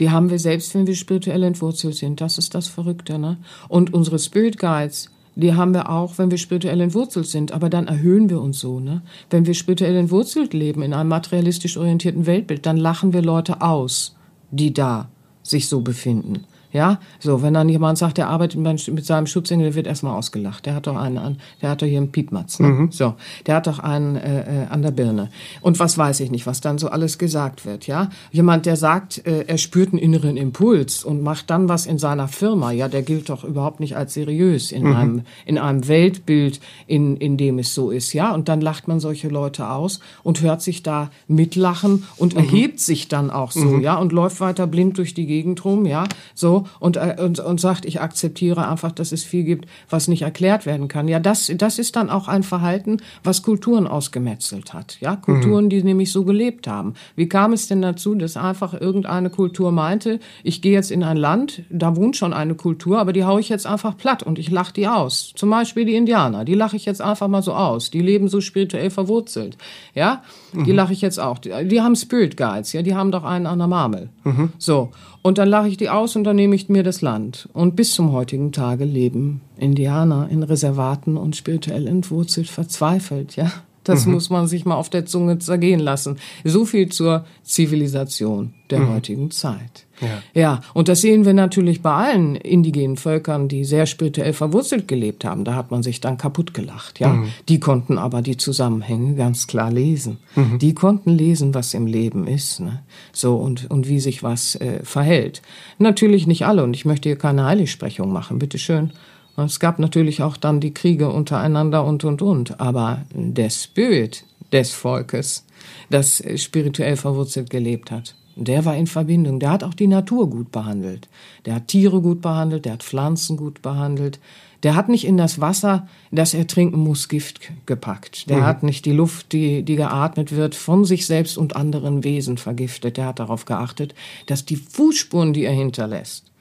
Speaker 2: die haben wir selbst, wenn wir spirituell entwurzelt sind. Das ist das Verrückte. Ne? Und unsere Spirit Guides, die haben wir auch, wenn wir spirituell entwurzelt sind. Aber dann erhöhen wir uns so. Ne? Wenn wir spirituell entwurzelt leben in einem materialistisch orientierten Weltbild, dann lachen wir Leute aus, die da sich so befinden. Ja, so, wenn dann jemand sagt, der arbeitet mit seinem Schutzengel, der wird erstmal ausgelacht. Der hat doch einen an, der hat doch hier einen Piepmatz. Ne? Mhm. So, der hat doch einen äh, äh, an der Birne. Und was weiß ich nicht, was dann so alles gesagt wird, ja? Jemand, der sagt, äh, er spürt einen inneren Impuls und macht dann was in seiner Firma, ja, der gilt doch überhaupt nicht als seriös in mhm. einem in einem Weltbild, in in dem es so ist, ja? Und dann lacht man solche Leute aus und hört sich da mitlachen und mhm. erhebt sich dann auch so, mhm. ja, und läuft weiter blind durch die Gegend rum, ja? So und, äh, und, und sagt, ich akzeptiere einfach, dass es viel gibt, was nicht erklärt werden kann. Ja, das, das ist dann auch ein Verhalten, was Kulturen ausgemetzelt hat. Ja, Kulturen, mhm. die nämlich so gelebt haben. Wie kam es denn dazu, dass einfach irgendeine Kultur meinte, ich gehe jetzt in ein Land, da wohnt schon eine Kultur, aber die haue ich jetzt einfach platt und ich lache die aus. Zum Beispiel die Indianer, die lache ich jetzt einfach mal so aus. Die leben so spirituell verwurzelt. Ja, die mhm. lache ich jetzt auch. Die, die, haben Spirit Guides, ja, die haben doch einen an der Marmel. Mhm. So. Und dann lache ich die aus und dann nehme ich mir das Land. Und bis zum heutigen Tage leben Indianer in Reservaten und spirituell entwurzelt verzweifelt, ja. Das mhm. muss man sich mal auf der Zunge zergehen lassen. So viel zur Zivilisation der mhm. heutigen Zeit. Ja. ja, und das sehen wir natürlich bei allen indigenen Völkern, die sehr spirituell verwurzelt gelebt haben. Da hat man sich dann kaputt gelacht. Ja, mhm. die konnten aber die Zusammenhänge ganz klar lesen. Mhm. Die konnten lesen, was im Leben ist, ne? so und und wie sich was äh, verhält. Natürlich nicht alle. Und ich möchte hier keine Heiligsprechung machen. Bitte schön. Es gab natürlich auch dann die Kriege untereinander und, und, und. Aber der Spirit des Volkes, das spirituell verwurzelt gelebt hat, der war in Verbindung. Der hat auch die Natur gut behandelt. Der hat Tiere gut behandelt, der hat Pflanzen gut behandelt. Der hat nicht in das Wasser, das er trinken muss, Gift gepackt. Der mhm. hat nicht die Luft, die, die geatmet wird, von sich selbst und anderen Wesen vergiftet. Der hat darauf geachtet, dass die Fußspuren, die er hinterlässt,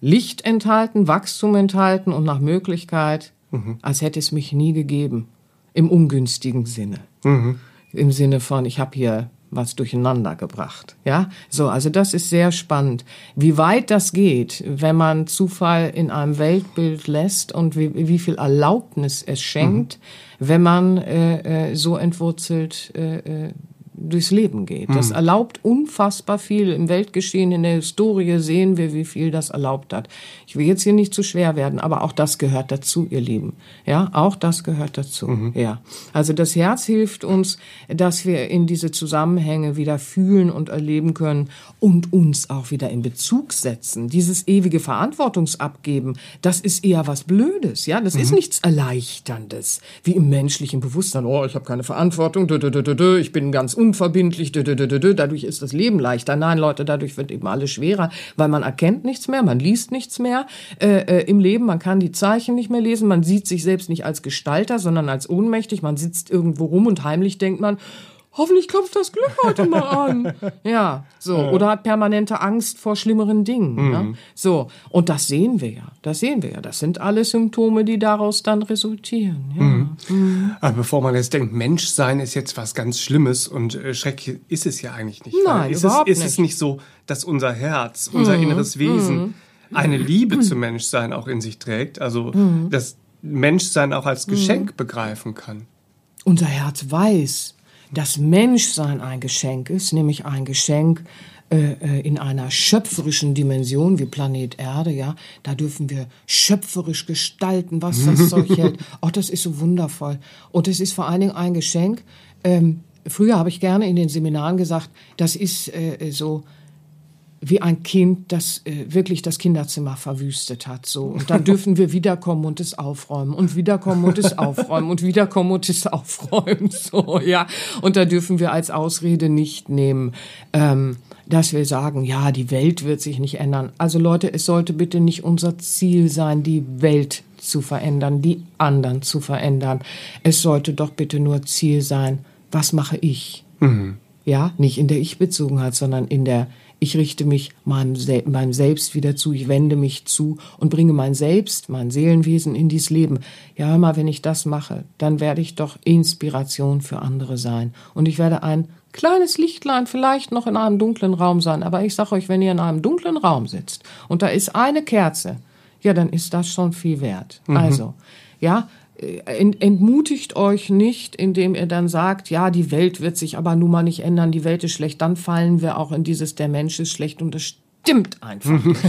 Speaker 2: Licht enthalten, Wachstum enthalten und nach Möglichkeit, mhm. als hätte es mich nie gegeben, im ungünstigen Sinne. Mhm. Im Sinne von, ich habe hier was durcheinander gebracht. Ja, so, also das ist sehr spannend. Wie weit das geht, wenn man Zufall in einem Weltbild lässt und wie, wie viel Erlaubnis es schenkt, mhm. wenn man äh, äh, so entwurzelt äh, äh durchs Leben geht. Das mhm. erlaubt unfassbar viel. Im Weltgeschehen, in der Historie sehen wir, wie viel das erlaubt hat. Ich will jetzt hier nicht zu schwer werden, aber auch das gehört dazu, ihr Lieben. Ja, auch das gehört dazu. Mhm. Ja. Also das Herz hilft uns, dass wir in diese Zusammenhänge wieder fühlen und erleben können und uns auch wieder in Bezug setzen. Dieses ewige Verantwortungsabgeben, das ist eher was Blödes. Ja, das mhm. ist nichts Erleichterndes. Wie im menschlichen Bewusstsein. Oh, ich habe keine Verantwortung. Ich bin ganz un unverbindlich, dadurch ist das Leben leichter. Nein, Leute, dadurch wird eben alles schwerer, weil man erkennt nichts mehr, man liest nichts mehr äh, äh, im Leben, man kann die Zeichen nicht mehr lesen, man sieht sich selbst nicht als Gestalter, sondern als ohnmächtig, man sitzt irgendwo rum und heimlich denkt man, hoffentlich klopft das Glück heute mal an. Ja, so. Oder hat permanente Angst vor schlimmeren Dingen. Mhm. Ne? So. Und das sehen wir ja. Das sehen wir ja. Das sind alle Symptome, die daraus dann resultieren. Ja. Mhm.
Speaker 1: Mhm. Aber bevor man jetzt denkt, Menschsein ist jetzt was ganz Schlimmes und äh, schrecklich ist es ja eigentlich nicht.
Speaker 2: Nein,
Speaker 1: ist
Speaker 2: überhaupt
Speaker 1: es,
Speaker 2: nicht.
Speaker 1: Ist es nicht so, dass unser Herz, unser mhm. inneres Wesen mhm. eine Liebe zum Menschsein auch in sich trägt? Also, mhm. das Menschsein auch als Geschenk begreifen kann.
Speaker 2: Unser Herz weiß, dass Menschsein ein Geschenk ist, nämlich ein Geschenk äh, äh, in einer schöpferischen Dimension wie Planet Erde, ja, da dürfen wir schöpferisch gestalten, was das Zeug hält. Auch das ist so wundervoll. Und es ist vor allen Dingen ein Geschenk. Ähm, früher habe ich gerne in den Seminaren gesagt, das ist äh, so wie ein Kind, das äh, wirklich das Kinderzimmer verwüstet hat. So. Und dann dürfen wir wiederkommen und es aufräumen und wiederkommen und es aufräumen und wiederkommen und es aufräumen. So, ja. Und da dürfen wir als Ausrede nicht nehmen, ähm, dass wir sagen, ja, die Welt wird sich nicht ändern. Also Leute, es sollte bitte nicht unser Ziel sein, die Welt zu verändern, die anderen zu verändern. Es sollte doch bitte nur Ziel sein, was mache ich? Mhm. Ja, nicht in der Ich-Bezogenheit, sondern in der ich richte mich meinem, Se meinem Selbst wieder zu, ich wende mich zu und bringe mein Selbst, mein Seelenwesen in dieses Leben. Ja, hör mal, wenn ich das mache, dann werde ich doch Inspiration für andere sein. Und ich werde ein kleines Lichtlein vielleicht noch in einem dunklen Raum sein. Aber ich sage euch, wenn ihr in einem dunklen Raum sitzt und da ist eine Kerze, ja, dann ist das schon viel wert. Mhm. Also, ja, entmutigt euch nicht, indem ihr dann sagt, ja, die Welt wird sich aber nun mal nicht ändern, die Welt ist schlecht, dann fallen wir auch in dieses, der Mensch ist schlecht und das stimmt einfach nicht.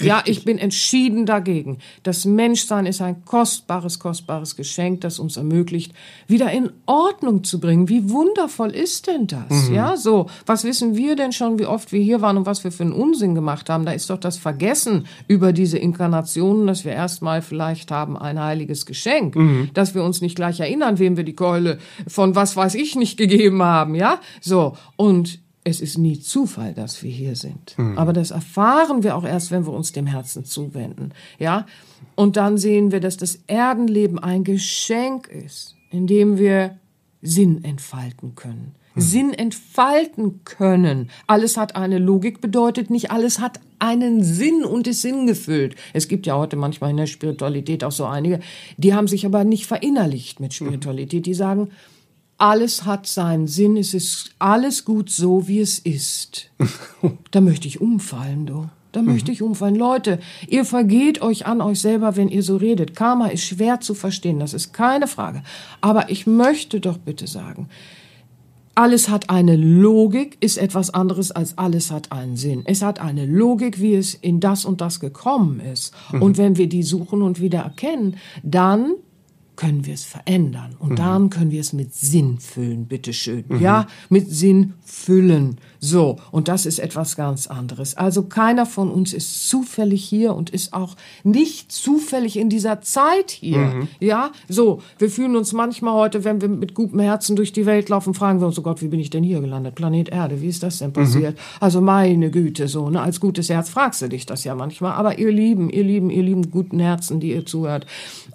Speaker 2: ja, ich bin entschieden dagegen. Das Menschsein ist ein kostbares, kostbares Geschenk, das uns ermöglicht, wieder in Ordnung zu bringen. Wie wundervoll ist denn das? Mhm. Ja, so. Was wissen wir denn schon, wie oft wir hier waren und was wir für einen Unsinn gemacht haben? Da ist doch das Vergessen über diese Inkarnationen, dass wir erstmal vielleicht haben ein heiliges Geschenk, mhm. dass wir uns nicht gleich erinnern, wem wir die Keule von was weiß ich nicht gegeben haben, ja? So. Und es ist nie Zufall, dass wir hier sind. Mhm. Aber das erfahren wir auch erst, wenn wir uns dem Herzen zuwenden. Ja? Und dann sehen wir, dass das Erdenleben ein Geschenk ist, in dem wir Sinn entfalten können. Mhm. Sinn entfalten können. Alles hat eine Logik, bedeutet nicht alles hat einen Sinn und ist sinngefühlt. Es gibt ja heute manchmal in der Spiritualität auch so einige, die haben sich aber nicht verinnerlicht mit Spiritualität. Die sagen, alles hat seinen Sinn, es ist alles gut so, wie es ist. da möchte ich umfallen, du. Da möchte ich umfallen. Leute, ihr vergeht euch an euch selber, wenn ihr so redet. Karma ist schwer zu verstehen, das ist keine Frage. Aber ich möchte doch bitte sagen, alles hat eine Logik, ist etwas anderes als alles hat einen Sinn. Es hat eine Logik, wie es in das und das gekommen ist. Mhm. Und wenn wir die suchen und wieder erkennen, dann können wir es verändern. Und mhm. dann können wir es mit Sinn füllen, bitteschön. Mhm. Ja, mit Sinn füllen. So, und das ist etwas ganz anderes. Also keiner von uns ist zufällig hier und ist auch nicht zufällig in dieser Zeit hier. Mhm. Ja, so, wir fühlen uns manchmal heute, wenn wir mit gutem Herzen durch die Welt laufen, fragen wir uns, oh Gott, wie bin ich denn hier gelandet? Planet Erde, wie ist das denn passiert? Mhm. Also meine Güte, so, ne, als gutes Herz fragst du dich das ja manchmal. Aber ihr Lieben, ihr Lieben, ihr lieben guten Herzen, die ihr zuhört,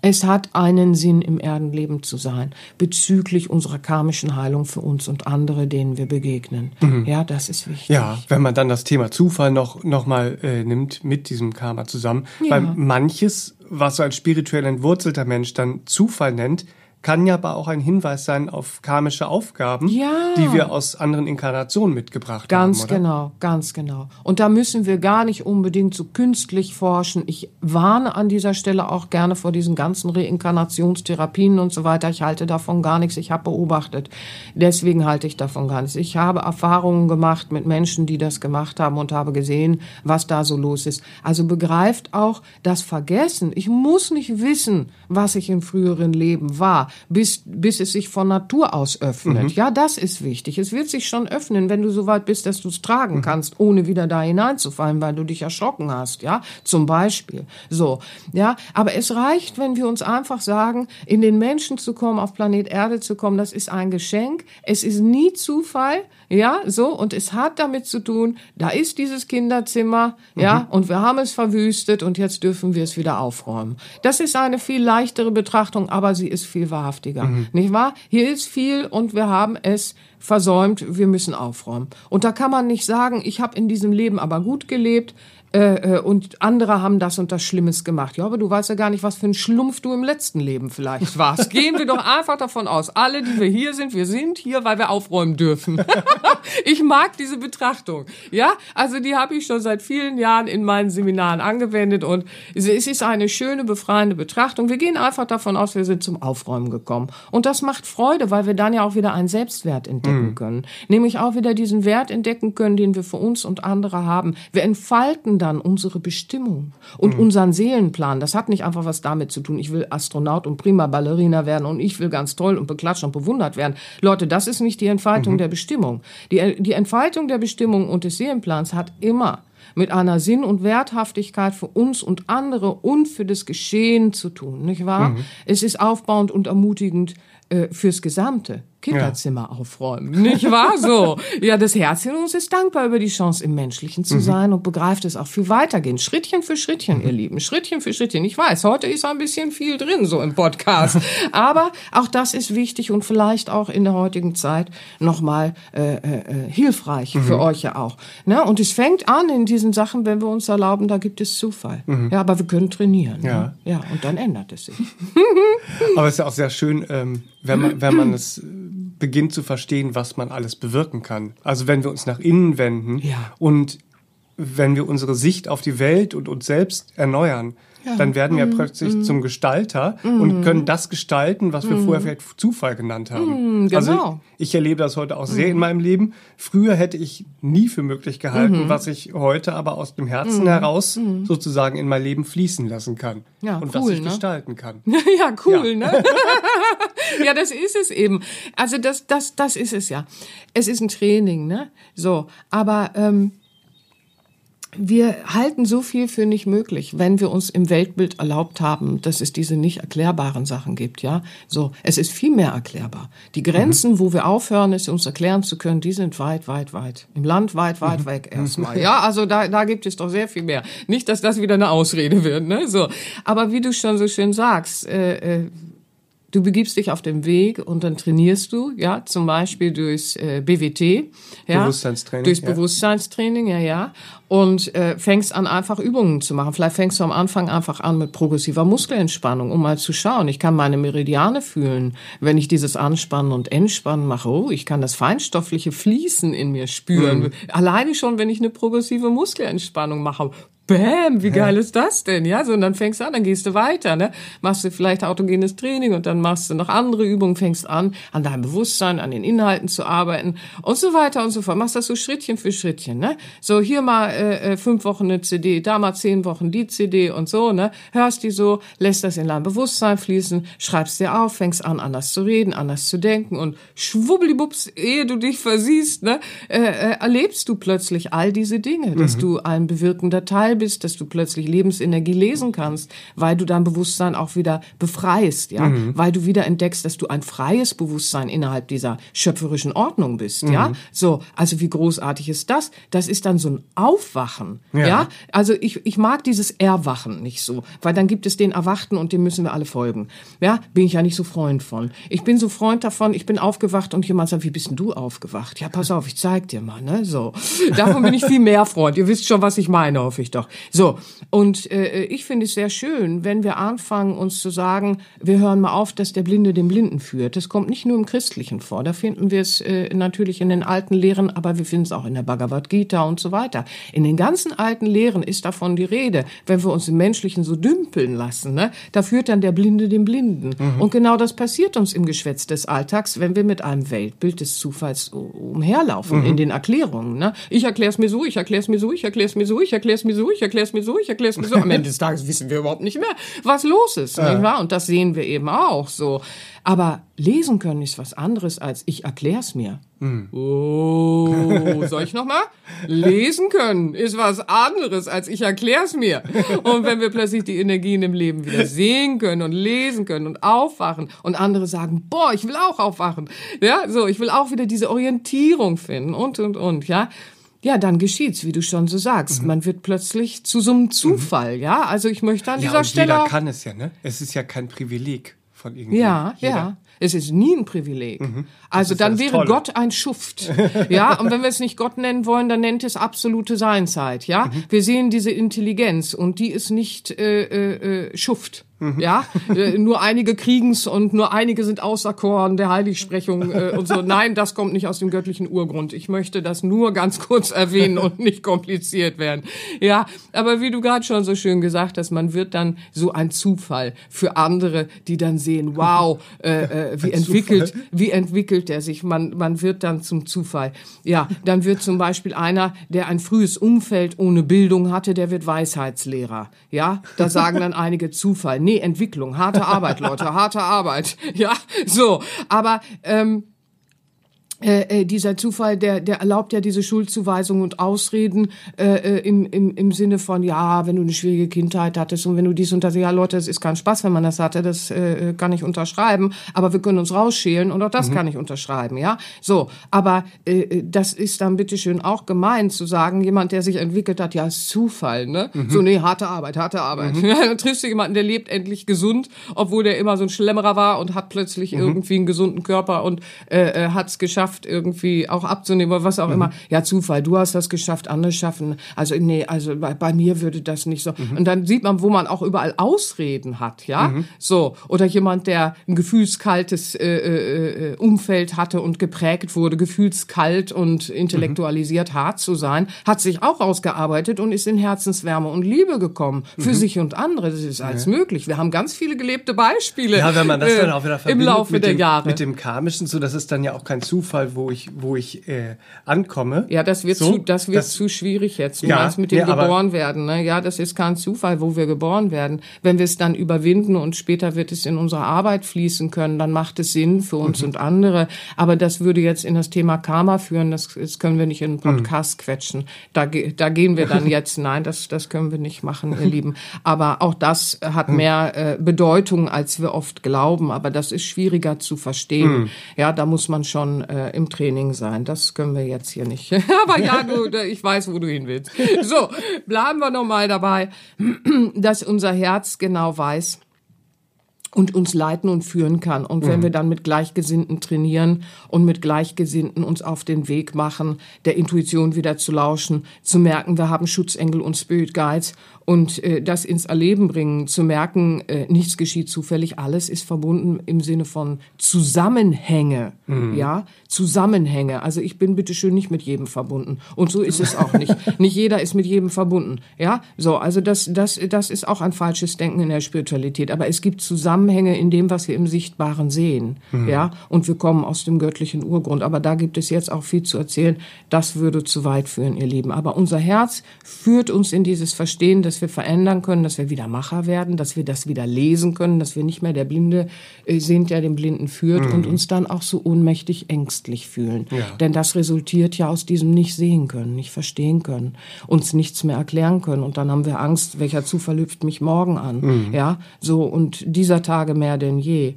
Speaker 2: es hat einen Sinn im Erdenleben zu sein, bezüglich unserer karmischen Heilung für uns und andere, denen wir begegnen. Mhm. Ja, das ist wichtig.
Speaker 1: Ja, wenn man dann das Thema Zufall noch, noch mal äh, nimmt mit diesem Karma zusammen, ja. weil manches, was so ein spirituell entwurzelter Mensch dann Zufall nennt, kann ja aber auch ein Hinweis sein auf karmische Aufgaben,
Speaker 2: Ja.
Speaker 1: die wir aus anderen Inkarnationen mitgebracht
Speaker 2: Ganz
Speaker 1: haben. Oder?
Speaker 2: genau, ganz genau. Und da müssen wir gar nicht unbedingt so künstlich forschen. Ich warne an dieser Stelle auch gerne vor diesen ganzen Reinkarnationstherapien und so weiter. Ich halte davon gar nichts. Ich habe beobachtet. Deswegen halte ich davon gar nichts. Ich habe Erfahrungen gemacht mit Menschen, die das gemacht haben und habe gesehen, was da so los ist. Also begreift auch das Vergessen. Ich muss nicht wissen, was ich im früheren Leben war, bis, bis es sich von Natur aus öffnet. Ja, das ist wichtig. Es wird sich schon öffnen, wenn du so weit bist, dass du es tragen kannst, ohne wieder da hineinzufallen, weil du dich erschrocken hast, ja, zum Beispiel. So, ja, aber es reicht, wenn wir uns einfach sagen, in den Menschen zu kommen, auf Planet Erde zu kommen, das ist ein Geschenk. Es ist nie Zufall, ja, so, und es hat damit zu tun, da ist dieses Kinderzimmer, ja, und wir haben es verwüstet und jetzt dürfen wir es wieder aufräumen. Das ist eine viel leichtere Betrachtung, aber sie ist viel wahrhaftiger, nicht wahr? Hier ist viel und wir haben es versäumt, wir müssen aufräumen. Und da kann man nicht sagen, ich habe in diesem Leben aber gut gelebt, äh, äh, und andere haben das und das Schlimmes gemacht. Ja, aber du weißt ja gar nicht, was für ein Schlumpf du im letzten Leben vielleicht warst. Gehen wir doch einfach davon aus, alle, die wir hier sind, wir sind hier, weil wir aufräumen dürfen. ich mag diese Betrachtung. Ja, also die habe ich schon seit vielen Jahren in meinen Seminaren angewendet und es ist eine schöne, befreiende Betrachtung. Wir gehen einfach davon aus, wir sind zum Aufräumen gekommen. Und das macht Freude, weil wir dann ja auch wieder einen Selbstwert entdecken können. Nämlich auch wieder diesen Wert entdecken können, den wir für uns und andere haben. Wir entfalten dann unsere Bestimmung und unseren Seelenplan. Das hat nicht einfach was damit zu tun, ich will Astronaut und prima Ballerina werden und ich will ganz toll und beklatscht und bewundert werden. Leute, das ist nicht die Entfaltung der Bestimmung. Die, die Entfaltung der Bestimmung und des Seelenplans hat immer mit einer Sinn- und Werthaftigkeit für uns und andere und für das Geschehen zu tun, nicht wahr? Es ist aufbauend und ermutigend äh, fürs Gesamte. Kinderzimmer aufräumen, nicht wahr? So. Ja, das Herz in uns ist dankbar über die Chance, im Menschlichen zu sein und begreift es auch viel weitergehen. Schrittchen für Schrittchen, ihr Lieben. Schrittchen für Schrittchen. Ich weiß, heute ist ein bisschen viel drin, so im Podcast. Aber auch das ist wichtig und vielleicht auch in der heutigen Zeit nochmal äh, äh, äh, hilfreich für euch ja auch. Ne? Und es fängt an in diesen Sachen, wenn wir uns erlauben, da gibt es Zufall. Ja, aber wir können trainieren.
Speaker 1: Ja.
Speaker 2: Ne? ja, und dann ändert es sich.
Speaker 1: Aber es ist ja auch sehr schön, ähm, wenn man, wenn man es beginnt zu verstehen, was man alles bewirken kann. Also wenn wir uns nach innen wenden
Speaker 2: Ja.
Speaker 1: und wenn wir unsere Sicht auf die Welt und uns selbst erneuern, dann werden wir plötzlich zum Gestalter und können das gestalten, was wir vorher vielleicht Zufall genannt haben.
Speaker 2: genau.
Speaker 1: Also ich, ich erlebe das heute auch sehr in meinem Leben. Früher hätte ich nie für möglich gehalten, was ich heute aber aus dem Herzen heraus sozusagen in mein Leben fließen lassen kann
Speaker 2: Ja,
Speaker 1: und was
Speaker 2: cool,
Speaker 1: ich
Speaker 2: ne?
Speaker 1: gestalten kann.
Speaker 2: ja, cool, ne? ja, das ist es eben. Also das, das, das ist es ja. Es ist ein Training, ne? So, aber ähm, wir halten so viel für nicht möglich, wenn wir uns im Weltbild erlaubt haben, dass es diese nicht erklärbaren Sachen gibt, ja. So, es ist viel mehr erklärbar. Die Grenzen, wo wir aufhören, es uns erklären zu können, die sind weit, weit, weit. Im Land weit, weit weg erstmal. Ja, also da, da gibt es doch sehr viel mehr. Nicht, dass das wieder eine Ausrede wird, ne? So. Aber wie du schon so schön sagst, äh, äh, Du begibst dich auf den Weg und dann trainierst du, ja, zum Beispiel durchs äh, BWT, ja,
Speaker 1: Bewusstseinstraining,
Speaker 2: durchs
Speaker 1: ja.
Speaker 2: Bewusstseinstraining, ja, ja, und äh, fängst an einfach Übungen zu machen. Vielleicht fängst du am Anfang einfach an mit progressiver Muskelentspannung, um mal zu schauen. Ich kann meine Meridiane fühlen, wenn ich dieses Anspannen und Entspannen mache. Oh, ich kann das feinstoffliche Fließen in mir spüren.
Speaker 1: Mhm.
Speaker 2: Alleine schon, wenn ich eine progressive Muskelentspannung mache. Bäm, wie geil ist das denn? Ja, so und dann fängst du an, dann gehst du weiter, ne? Machst du vielleicht autogenes Training und dann machst du noch andere Übungen, fängst an, an deinem Bewusstsein, an den Inhalten zu arbeiten und so weiter und so fort. Machst das so Schrittchen für Schrittchen, ne? So hier mal äh, äh, fünf Wochen eine CD, da mal zehn Wochen die CD und so, ne? Hörst die so, lässt das in dein Bewusstsein fließen, schreibst dir auf, fängst an, anders zu reden, anders zu denken und schwubbelibups, ehe du dich versiehst, ne? Äh, äh, erlebst du plötzlich all diese Dinge, dass du ein bewirkender Teil bist, dass du plötzlich Lebensenergie lesen kannst, weil du dein Bewusstsein auch wieder befreist, ja, weil du wieder entdeckst, dass du ein freies Bewusstsein innerhalb dieser schöpferischen Ordnung bist, ja. So, also wie großartig ist das? Das ist dann so ein Aufwachen, ja.
Speaker 1: Ja.
Speaker 2: Also ich, ich mag dieses Erwachen nicht so, weil dann gibt es den Erwachten und dem müssen wir alle folgen. Ja, bin ich ja nicht so Freund von. Ich bin so Freund davon, ich bin aufgewacht und jemand sagt, wie bist denn du aufgewacht? Ja, pass auf, ich zeig dir mal, ne, so. Davon bin ich viel mehr Freund. Ihr wisst schon, was ich meine, hoffe ich doch. Doch. So, und äh, ich finde es sehr schön, wenn wir anfangen, uns zu sagen, wir hören mal auf, dass der Blinde den Blinden führt. Das kommt nicht nur im Christlichen vor. Da finden wir es äh, natürlich in den alten Lehren, aber wir finden es auch in der Bhagavad Gita und so weiter. In den ganzen alten Lehren ist davon die Rede, wenn wir uns im Menschlichen so dümpeln lassen, ne, da führt dann der Blinde den Blinden. Mhm. Und genau das passiert uns im Geschwätz des Alltags, wenn wir mit einem Weltbild des Zufalls umherlaufen mhm. in den Erklärungen. Ne? Ich erkläre es mir so, ich erkläre es mir so, ich erkläre es mir so, ich erkläre es mir so, ich erkläre es mir so, ich erkläre es mir so. Am Ende des Tages wissen wir überhaupt nicht mehr, was los ist. Ja. Nicht wahr? Und das sehen wir eben auch so. Aber lesen können ist was anderes als ich erklär's mir. Mhm. Oh, soll ich noch mal? lesen können ist was anderes als ich erklär's mir. Und wenn wir plötzlich die Energien im Leben wieder sehen können und lesen können und aufwachen und andere sagen, boah, ich will auch aufwachen. Ja, so, ich will auch wieder diese Orientierung finden und und und, ja ja, dann geschieht's, wie du schon so sagst. Mhm. Man wird plötzlich zu so einem Zufall, mhm. ja. Also ich möchte an
Speaker 1: ja,
Speaker 2: dieser Stelle.
Speaker 1: Jeder kann es ja, ne? Es ist ja kein Privileg von irgendwie.
Speaker 2: Ja, jeder. ja. Es ist nie ein Privileg. Mhm. Also dann wäre Tolle. Gott ein Schuft. ja, und wenn wir es nicht Gott nennen wollen, dann nennt es absolute Seinsheit. Ja, mhm. wir sehen diese Intelligenz und die ist nicht äh, äh, äh Schuft. Mhm. Ja, äh, nur einige kriegen's und nur einige sind auserkoren der Heiligsprechung äh, und so. Nein, das kommt nicht aus dem göttlichen Urgrund. Ich möchte das nur ganz kurz erwähnen und nicht kompliziert werden. Ja, aber wie du gerade schon so schön gesagt hast, man wird dann so ein Zufall für andere, die dann sehen, wow, äh, äh, wie entwickelt, wie entwickelt er sich. Man, man wird dann zum Zufall. Ja, dann wird zum Beispiel einer, der ein frühes Umfeld ohne Bildung hatte, der wird Weisheitslehrer. Ja, da sagen dann einige Zufall nee, Entwicklung, harte Arbeit, Leute, harte Arbeit. Ja, so. Aber ähm, äh, äh, dieser Zufall, der, der erlaubt ja diese Schuldzuweisung und Ausreden äh, äh, im, im, im Sinne von, ja, wenn du eine schwierige Kindheit hattest und wenn du dies und das, ja Leute, es ist kein Spaß, wenn man das hatte, das äh, kann ich unterschreiben, aber wir können uns rausschälen und auch das mhm. kann ich unterschreiben, ja. So, aber äh, das ist dann bitteschön auch gemein zu sagen, jemand, der sich entwickelt hat, ja, ist Zufall, ne? Mhm. So, nee, harte Arbeit, harte Arbeit. Mhm. Dann triffst du jemanden, der lebt endlich gesund, obwohl der immer so ein Schlemmerer war und hat plötzlich mhm. irgendwie einen gesunden Körper und äh, hat es geschafft, geschafft, irgendwie auch abzunehmen oder was auch mhm. immer. Ja, Zufall, du hast das geschafft, andere schaffen. Also nee, also bei, bei mir würde das nicht so. Mhm. Und dann sieht man, wo man auch überall Ausreden hat, ja. Mhm. So. Oder jemand, der ein gefühlskaltes äh, äh, äh, Umfeld hatte und geprägt wurde, gefühlskalt und intellektualisiert mhm. hart zu sein, hat sich auch ausgearbeitet und ist in Herzenswärme und Liebe gekommen. Für mhm. sich und andere. Das ist alles möglich. Wir haben ganz viele gelebte Beispiele.
Speaker 1: Ja, wenn man das dann auch wieder
Speaker 2: verbindet im Laufe der
Speaker 1: dem,
Speaker 2: Jahre.
Speaker 1: Mit dem Karmischen, so dass es dann ja auch kein Zufall Fall, wo ich, wo ich äh, ankomme.
Speaker 2: Ja, das wird, so, zu, das wird das, zu schwierig jetzt. Du ja, meinst mit dem ja, geboren werden. Ne? Ja, das ist kein Zufall, wo wir geboren werden. Wenn wir es dann überwinden und später wird es in unsere Arbeit fließen können, dann macht es Sinn für uns mhm. und andere. Aber das würde jetzt in das Thema Karma führen. Das, das können wir nicht in einen Podcast mhm. quetschen. Da, da gehen wir dann jetzt. Nein, das, das können wir nicht machen, ihr Lieben. Aber auch das hat mhm. mehr äh, Bedeutung, als wir oft glauben. Aber das ist schwieriger zu verstehen. Mhm. Ja, da muss man schon äh, im Training sein. Das können wir jetzt hier nicht. Aber ja, du, ich weiß, wo du hin willst. So, bleiben wir nochmal dabei, dass unser Herz genau weiß, und uns leiten und führen kann. Und wenn mhm. wir dann mit Gleichgesinnten trainieren und mit Gleichgesinnten uns auf den Weg machen, der Intuition wieder zu lauschen, zu merken, wir haben Schutzengel und Spirit Guides und äh, das ins Erleben bringen, zu merken, äh, nichts geschieht zufällig, alles ist verbunden im Sinne von Zusammenhänge, mhm. ja, Zusammenhänge. Also ich bin bitteschön nicht mit jedem verbunden und so ist es auch nicht. nicht jeder ist mit jedem verbunden, ja. So, also das, das, das ist auch ein falsches Denken in der Spiritualität. Aber es gibt Zusammenhänge in dem, was wir im Sichtbaren sehen, mhm. ja. Und wir kommen aus dem göttlichen Urgrund. Aber da gibt es jetzt auch viel zu erzählen. Das würde zu weit führen, ihr Lieben. Aber unser Herz führt uns in dieses Verstehen, dass wir verändern können, dass wir wieder Macher werden, dass wir das wieder lesen können, dass wir nicht mehr der Blinde äh, sind, der den Blinden führt mhm. und uns dann auch so ohnmächtig ängstlich fühlen. Ja. Denn das resultiert ja aus diesem nicht sehen können, nicht verstehen können, uns nichts mehr erklären können und dann haben wir Angst, welcher Zufall hüpft mich morgen an. Mhm. Ja, so und dieser Tage mehr denn je.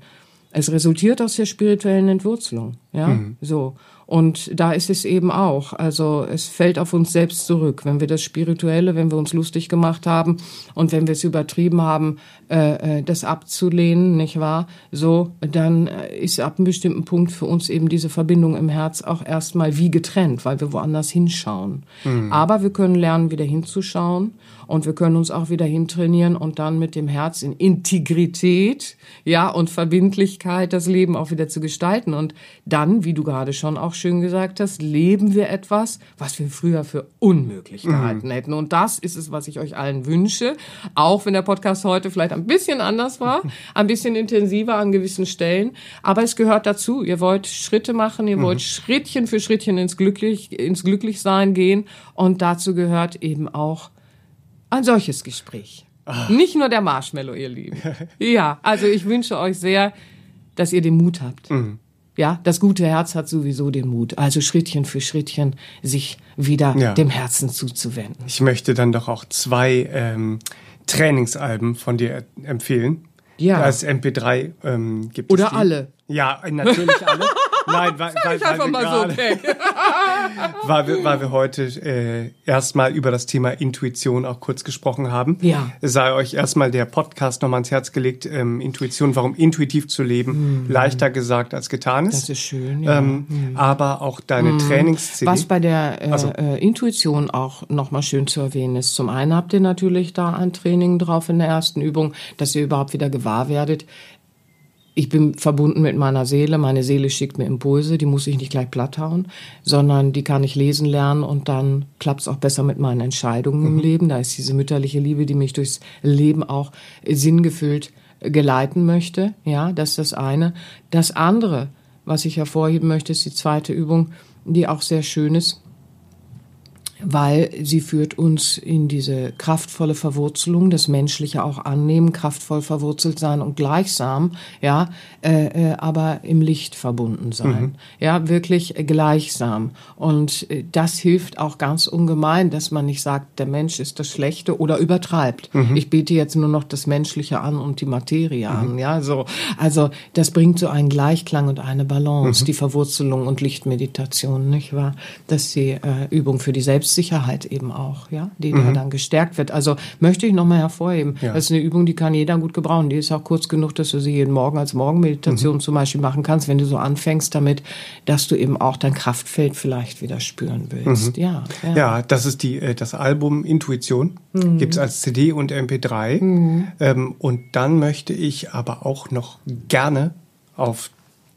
Speaker 2: Es resultiert aus der spirituellen Entwurzelung. Ja, mhm. so. Und da ist es eben auch. Also es fällt auf uns selbst zurück. Wenn wir das Spirituelle, wenn wir uns lustig gemacht haben und wenn wir es übertrieben haben, äh, äh das abzulehnen, nicht wahr? So, dann äh, ist ab einem bestimmten Punkt für uns eben diese Verbindung im Herz auch erstmal wie getrennt, weil wir woanders hinschauen. Mhm. Aber wir können lernen, wieder hinzuschauen und wir können uns auch wieder hintrainieren und dann mit dem Herz in Integrität, ja, und Verbindlichkeit das Leben auch wieder zu gestalten. Und dann, wie du gerade schon auch schön gesagt hast, leben wir etwas, was wir früher für unmöglich mhm. gehalten mhm. hätten. Und das ist es, was ich euch allen wünsche. Auch wenn der Podcast heute vielleicht ein bisschen anders war, ein bisschen intensiver an gewissen Stellen. Aber es gehört dazu. Ihr wollt Schritte machen, ihr mhm. wollt Schrittchen für Schrittchen ins Glücklich, ins Glücklichsein gehen. Und dazu gehört eben auch ein solches Gespräch. Ach. Nicht nur der Marshmallow, ihr Lieben. ja, also ich wünsche euch sehr, dass ihr den Mut habt. Mhm. Ja, das gute Herz hat sowieso den Mut, also Schrittchen für Schrittchen sich wieder ja. dem Herzen zuzuwenden.
Speaker 1: Ich möchte dann doch auch zwei ähm, Trainingsalben von dir empfehlen. Ja. Als MP3 ähm, gibt
Speaker 2: Oder
Speaker 1: es.
Speaker 2: Oder alle.
Speaker 1: Ja, natürlich alle. Nein, weil, weil, weil, wir grade, so, okay. weil, wir, weil wir heute äh, erstmal über das Thema Intuition auch kurz gesprochen haben.
Speaker 2: Ja.
Speaker 1: Sei euch erstmal der Podcast nochmal ans Herz gelegt, ähm, Intuition, warum intuitiv zu leben, mhm. leichter gesagt als getan ist.
Speaker 2: Das ist schön, ja.
Speaker 1: Ähm, mhm. Aber auch deine mhm. trainings
Speaker 2: Was bei der äh, also, äh, Intuition auch nochmal schön zu erwähnen ist, zum einen habt ihr natürlich da ein Training drauf in der ersten Übung, dass ihr überhaupt wieder gewahr werdet, ich bin verbunden mit meiner Seele, meine Seele schickt mir Impulse, die muss ich nicht gleich platt hauen, sondern die kann ich lesen lernen und dann klappt es auch besser mit meinen Entscheidungen mhm. im Leben. Da ist diese mütterliche Liebe, die mich durchs Leben auch sinngefüllt geleiten möchte. Ja, das ist das eine. Das andere, was ich hervorheben möchte, ist die zweite Übung, die auch sehr schön ist weil sie führt uns in diese kraftvolle Verwurzelung, das Menschliche auch annehmen, kraftvoll verwurzelt sein und gleichsam, ja, äh, äh, aber im Licht verbunden sein, mhm. ja, wirklich gleichsam. Und äh, das hilft auch ganz ungemein, dass man nicht sagt, der Mensch ist das Schlechte oder übertreibt. Mhm. Ich bete jetzt nur noch das Menschliche an und die Materie mhm. an, ja, so. Also das bringt so einen Gleichklang und eine Balance, mhm. die Verwurzelung und Lichtmeditation, nicht wahr? Das ist die äh, Übung für die Selbst Selbstsicherheit eben auch, ja, die mhm. da dann gestärkt wird. Also möchte ich nochmal hervorheben. Ja. Das ist eine Übung, die kann jeder gut gebrauchen. Die ist auch kurz genug, dass du sie jeden Morgen als Morgenmeditation mhm. zum Beispiel machen kannst, wenn du so anfängst damit, dass du eben auch dein Kraftfeld vielleicht wieder spüren willst.
Speaker 1: Mhm. Ja, ja, ja. das ist die, äh, das Album Intuition. Mhm. Gibt es als CD und MP3. Mhm. Ähm, und dann möchte ich aber auch noch gerne auf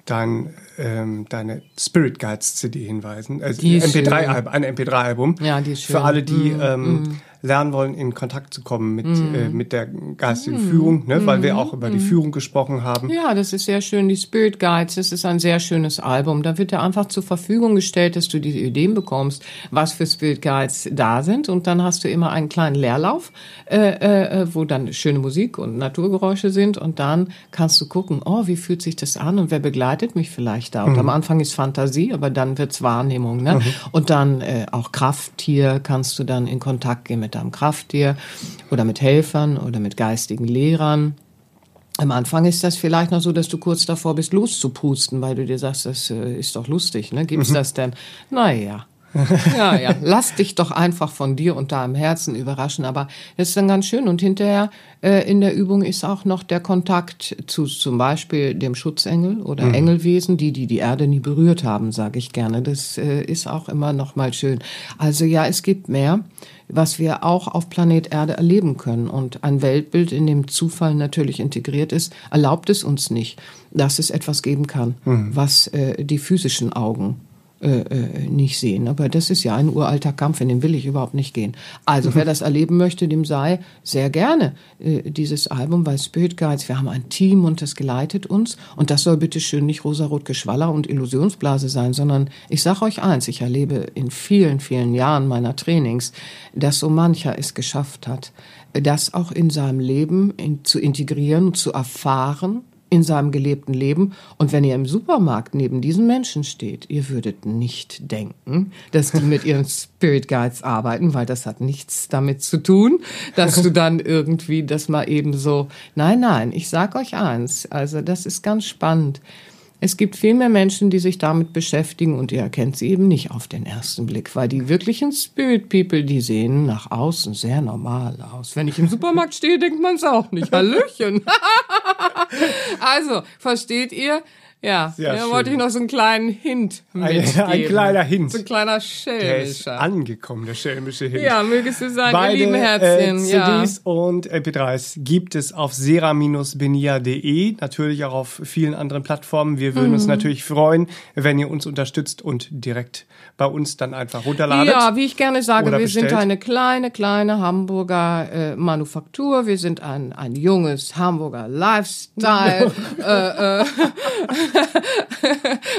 Speaker 1: dein, ähm, deine Spirit Guides CD hinweisen. Also MP3 ein MP3-Album.
Speaker 2: Ja, die ist schön.
Speaker 1: Für alle, die mm, ähm, mm lernen wollen, in Kontakt zu kommen mit, mm. äh, mit der geistigen mm. Führung, ne? weil wir auch über die Führung gesprochen haben.
Speaker 2: Ja, das ist sehr schön. Die Spirit Guides, das ist ein sehr schönes Album. Da wird dir einfach zur Verfügung gestellt, dass du diese Ideen bekommst, was für Spirit Guides da sind. Und dann hast du immer einen kleinen Leerlauf, äh, äh, wo dann schöne Musik und Naturgeräusche sind. Und dann kannst du gucken, oh, wie fühlt sich das an und wer begleitet mich vielleicht da? Und mhm. am Anfang ist Fantasie, aber dann wird's Wahrnehmung. Ne? Mhm. Und dann äh, auch Krafttier kannst du dann in Kontakt gehen mit mit deinem Krafttier oder mit Helfern oder mit geistigen Lehrern. Am Anfang ist das vielleicht noch so, dass du kurz davor bist, loszupusten, weil du dir sagst, das äh, ist doch lustig, ne? Gibt's mhm. das denn? Naja, ja, ja, lass dich doch einfach von dir und deinem Herzen überraschen. Aber das ist dann ganz schön. Und hinterher äh, in der Übung ist auch noch der Kontakt zu zum Beispiel dem Schutzengel oder mhm. Engelwesen, die die die Erde nie berührt haben, sage ich gerne. Das äh, ist auch immer noch mal schön. Also ja, es gibt mehr, was wir auch auf Planet Erde erleben können. Und ein Weltbild, in dem Zufall natürlich integriert ist, erlaubt es uns nicht, dass es etwas geben kann, mhm. was äh, die physischen Augen äh, äh, nicht sehen. Aber das ist ja ein uralter Kampf, in den will ich überhaupt nicht gehen. Also mhm. wer das erleben möchte, dem sei sehr gerne äh, dieses Album bei Spirit Guides. Wir haben ein Team und das geleitet uns. Und das soll bitte schön nicht rosarot Geschwaller und Illusionsblase sein, sondern ich sage euch eins, ich erlebe in vielen, vielen Jahren meiner Trainings, dass so mancher es geschafft hat, das auch in seinem Leben in, zu integrieren, zu erfahren in seinem gelebten Leben. Und wenn ihr im Supermarkt neben diesen Menschen steht, ihr würdet nicht denken, dass die mit ihren Spirit Guides arbeiten, weil das hat nichts damit zu tun, dass du dann irgendwie das mal eben so, nein, nein, ich sag euch eins, also das ist ganz spannend. Es gibt viel mehr Menschen, die sich damit beschäftigen und ihr erkennt sie eben nicht auf den ersten Blick, weil die wirklichen Spirit People, die sehen nach außen sehr normal aus. Wenn ich im Supermarkt stehe, denkt man es auch nicht. Hallöchen. also, versteht ihr? Ja,
Speaker 1: Sehr
Speaker 2: da wollte ich noch so einen kleinen Hint
Speaker 1: Ein,
Speaker 2: mitgeben.
Speaker 1: ein kleiner Hint.
Speaker 2: So ein kleiner
Speaker 1: Der ist
Speaker 2: Schelmischer.
Speaker 1: angekommen, der schelmische Hint.
Speaker 2: Ja, mögest du sein, ihr
Speaker 1: Beide
Speaker 2: lieben
Speaker 1: äh,
Speaker 2: Herzchen. ja.
Speaker 1: CDs und MP3s gibt es auf sera-benia.de, natürlich auch auf vielen anderen Plattformen. Wir würden
Speaker 2: Mhm.
Speaker 1: uns natürlich freuen, wenn ihr uns unterstützt und direkt bei uns dann einfach runterladet.
Speaker 2: Ja, wie ich gerne sage, wir sind
Speaker 1: bestellt.
Speaker 2: eine kleine, kleine Hamburger äh, Manufaktur. Wir sind ein, ein junges Hamburger Lifestyle äh, äh,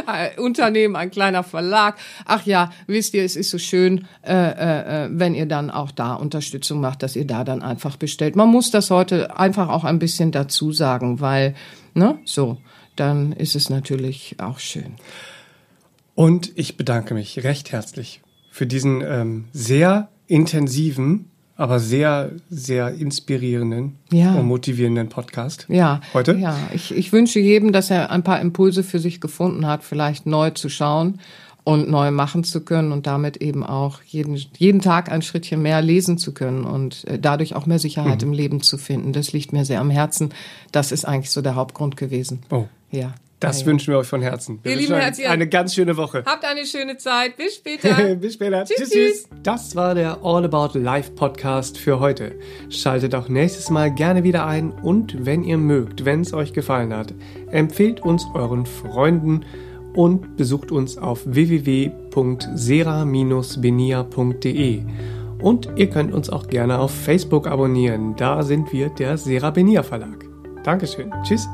Speaker 2: ein Unternehmen, ein kleiner Verlag. Ach ja, wisst ihr, es ist so schön, äh, äh, äh, wenn ihr dann auch da Unterstützung macht, dass ihr da dann einfach bestellt. Man muss das heute einfach auch ein bisschen dazu sagen, weil, ne, so, dann ist es natürlich auch schön.
Speaker 1: Und ich bedanke mich recht herzlich für diesen ähm, sehr intensiven, aber sehr, sehr inspirierenden
Speaker 2: Ja.
Speaker 1: und motivierenden Podcast.
Speaker 2: Ja,
Speaker 1: Heute?
Speaker 2: Ja, ich, ich wünsche jedem, dass er ein paar Impulse für sich gefunden hat, vielleicht neu zu schauen und neu machen zu können und damit eben auch jeden, jeden Tag ein Schrittchen mehr lesen zu können und äh, dadurch auch mehr Sicherheit
Speaker 1: Mhm.
Speaker 2: im Leben zu finden. Das liegt mir sehr am Herzen. Das ist eigentlich so der Hauptgrund gewesen.
Speaker 1: Oh,
Speaker 2: Ja.
Speaker 1: Das
Speaker 2: ja, ja.
Speaker 1: wünschen wir euch von Herzen. Wir
Speaker 2: Ihr lieben Herzchen.
Speaker 1: eine ganz schöne Woche.
Speaker 2: Habt eine schöne Zeit. Bis später.
Speaker 1: Bis später.
Speaker 2: Tschüss,
Speaker 1: tschüss,
Speaker 2: tschüss.
Speaker 1: tschüss. Das war der All About Life Podcast für heute. Schaltet auch nächstes Mal gerne wieder ein und wenn ihr mögt, wenn es euch gefallen hat, empfehlt uns euren Freunden und besucht uns auf www.sera-benia.de. Und ihr könnt uns auch gerne auf Facebook abonnieren. Da sind wir der Sera Benia Verlag. Dankeschön. Tschüss.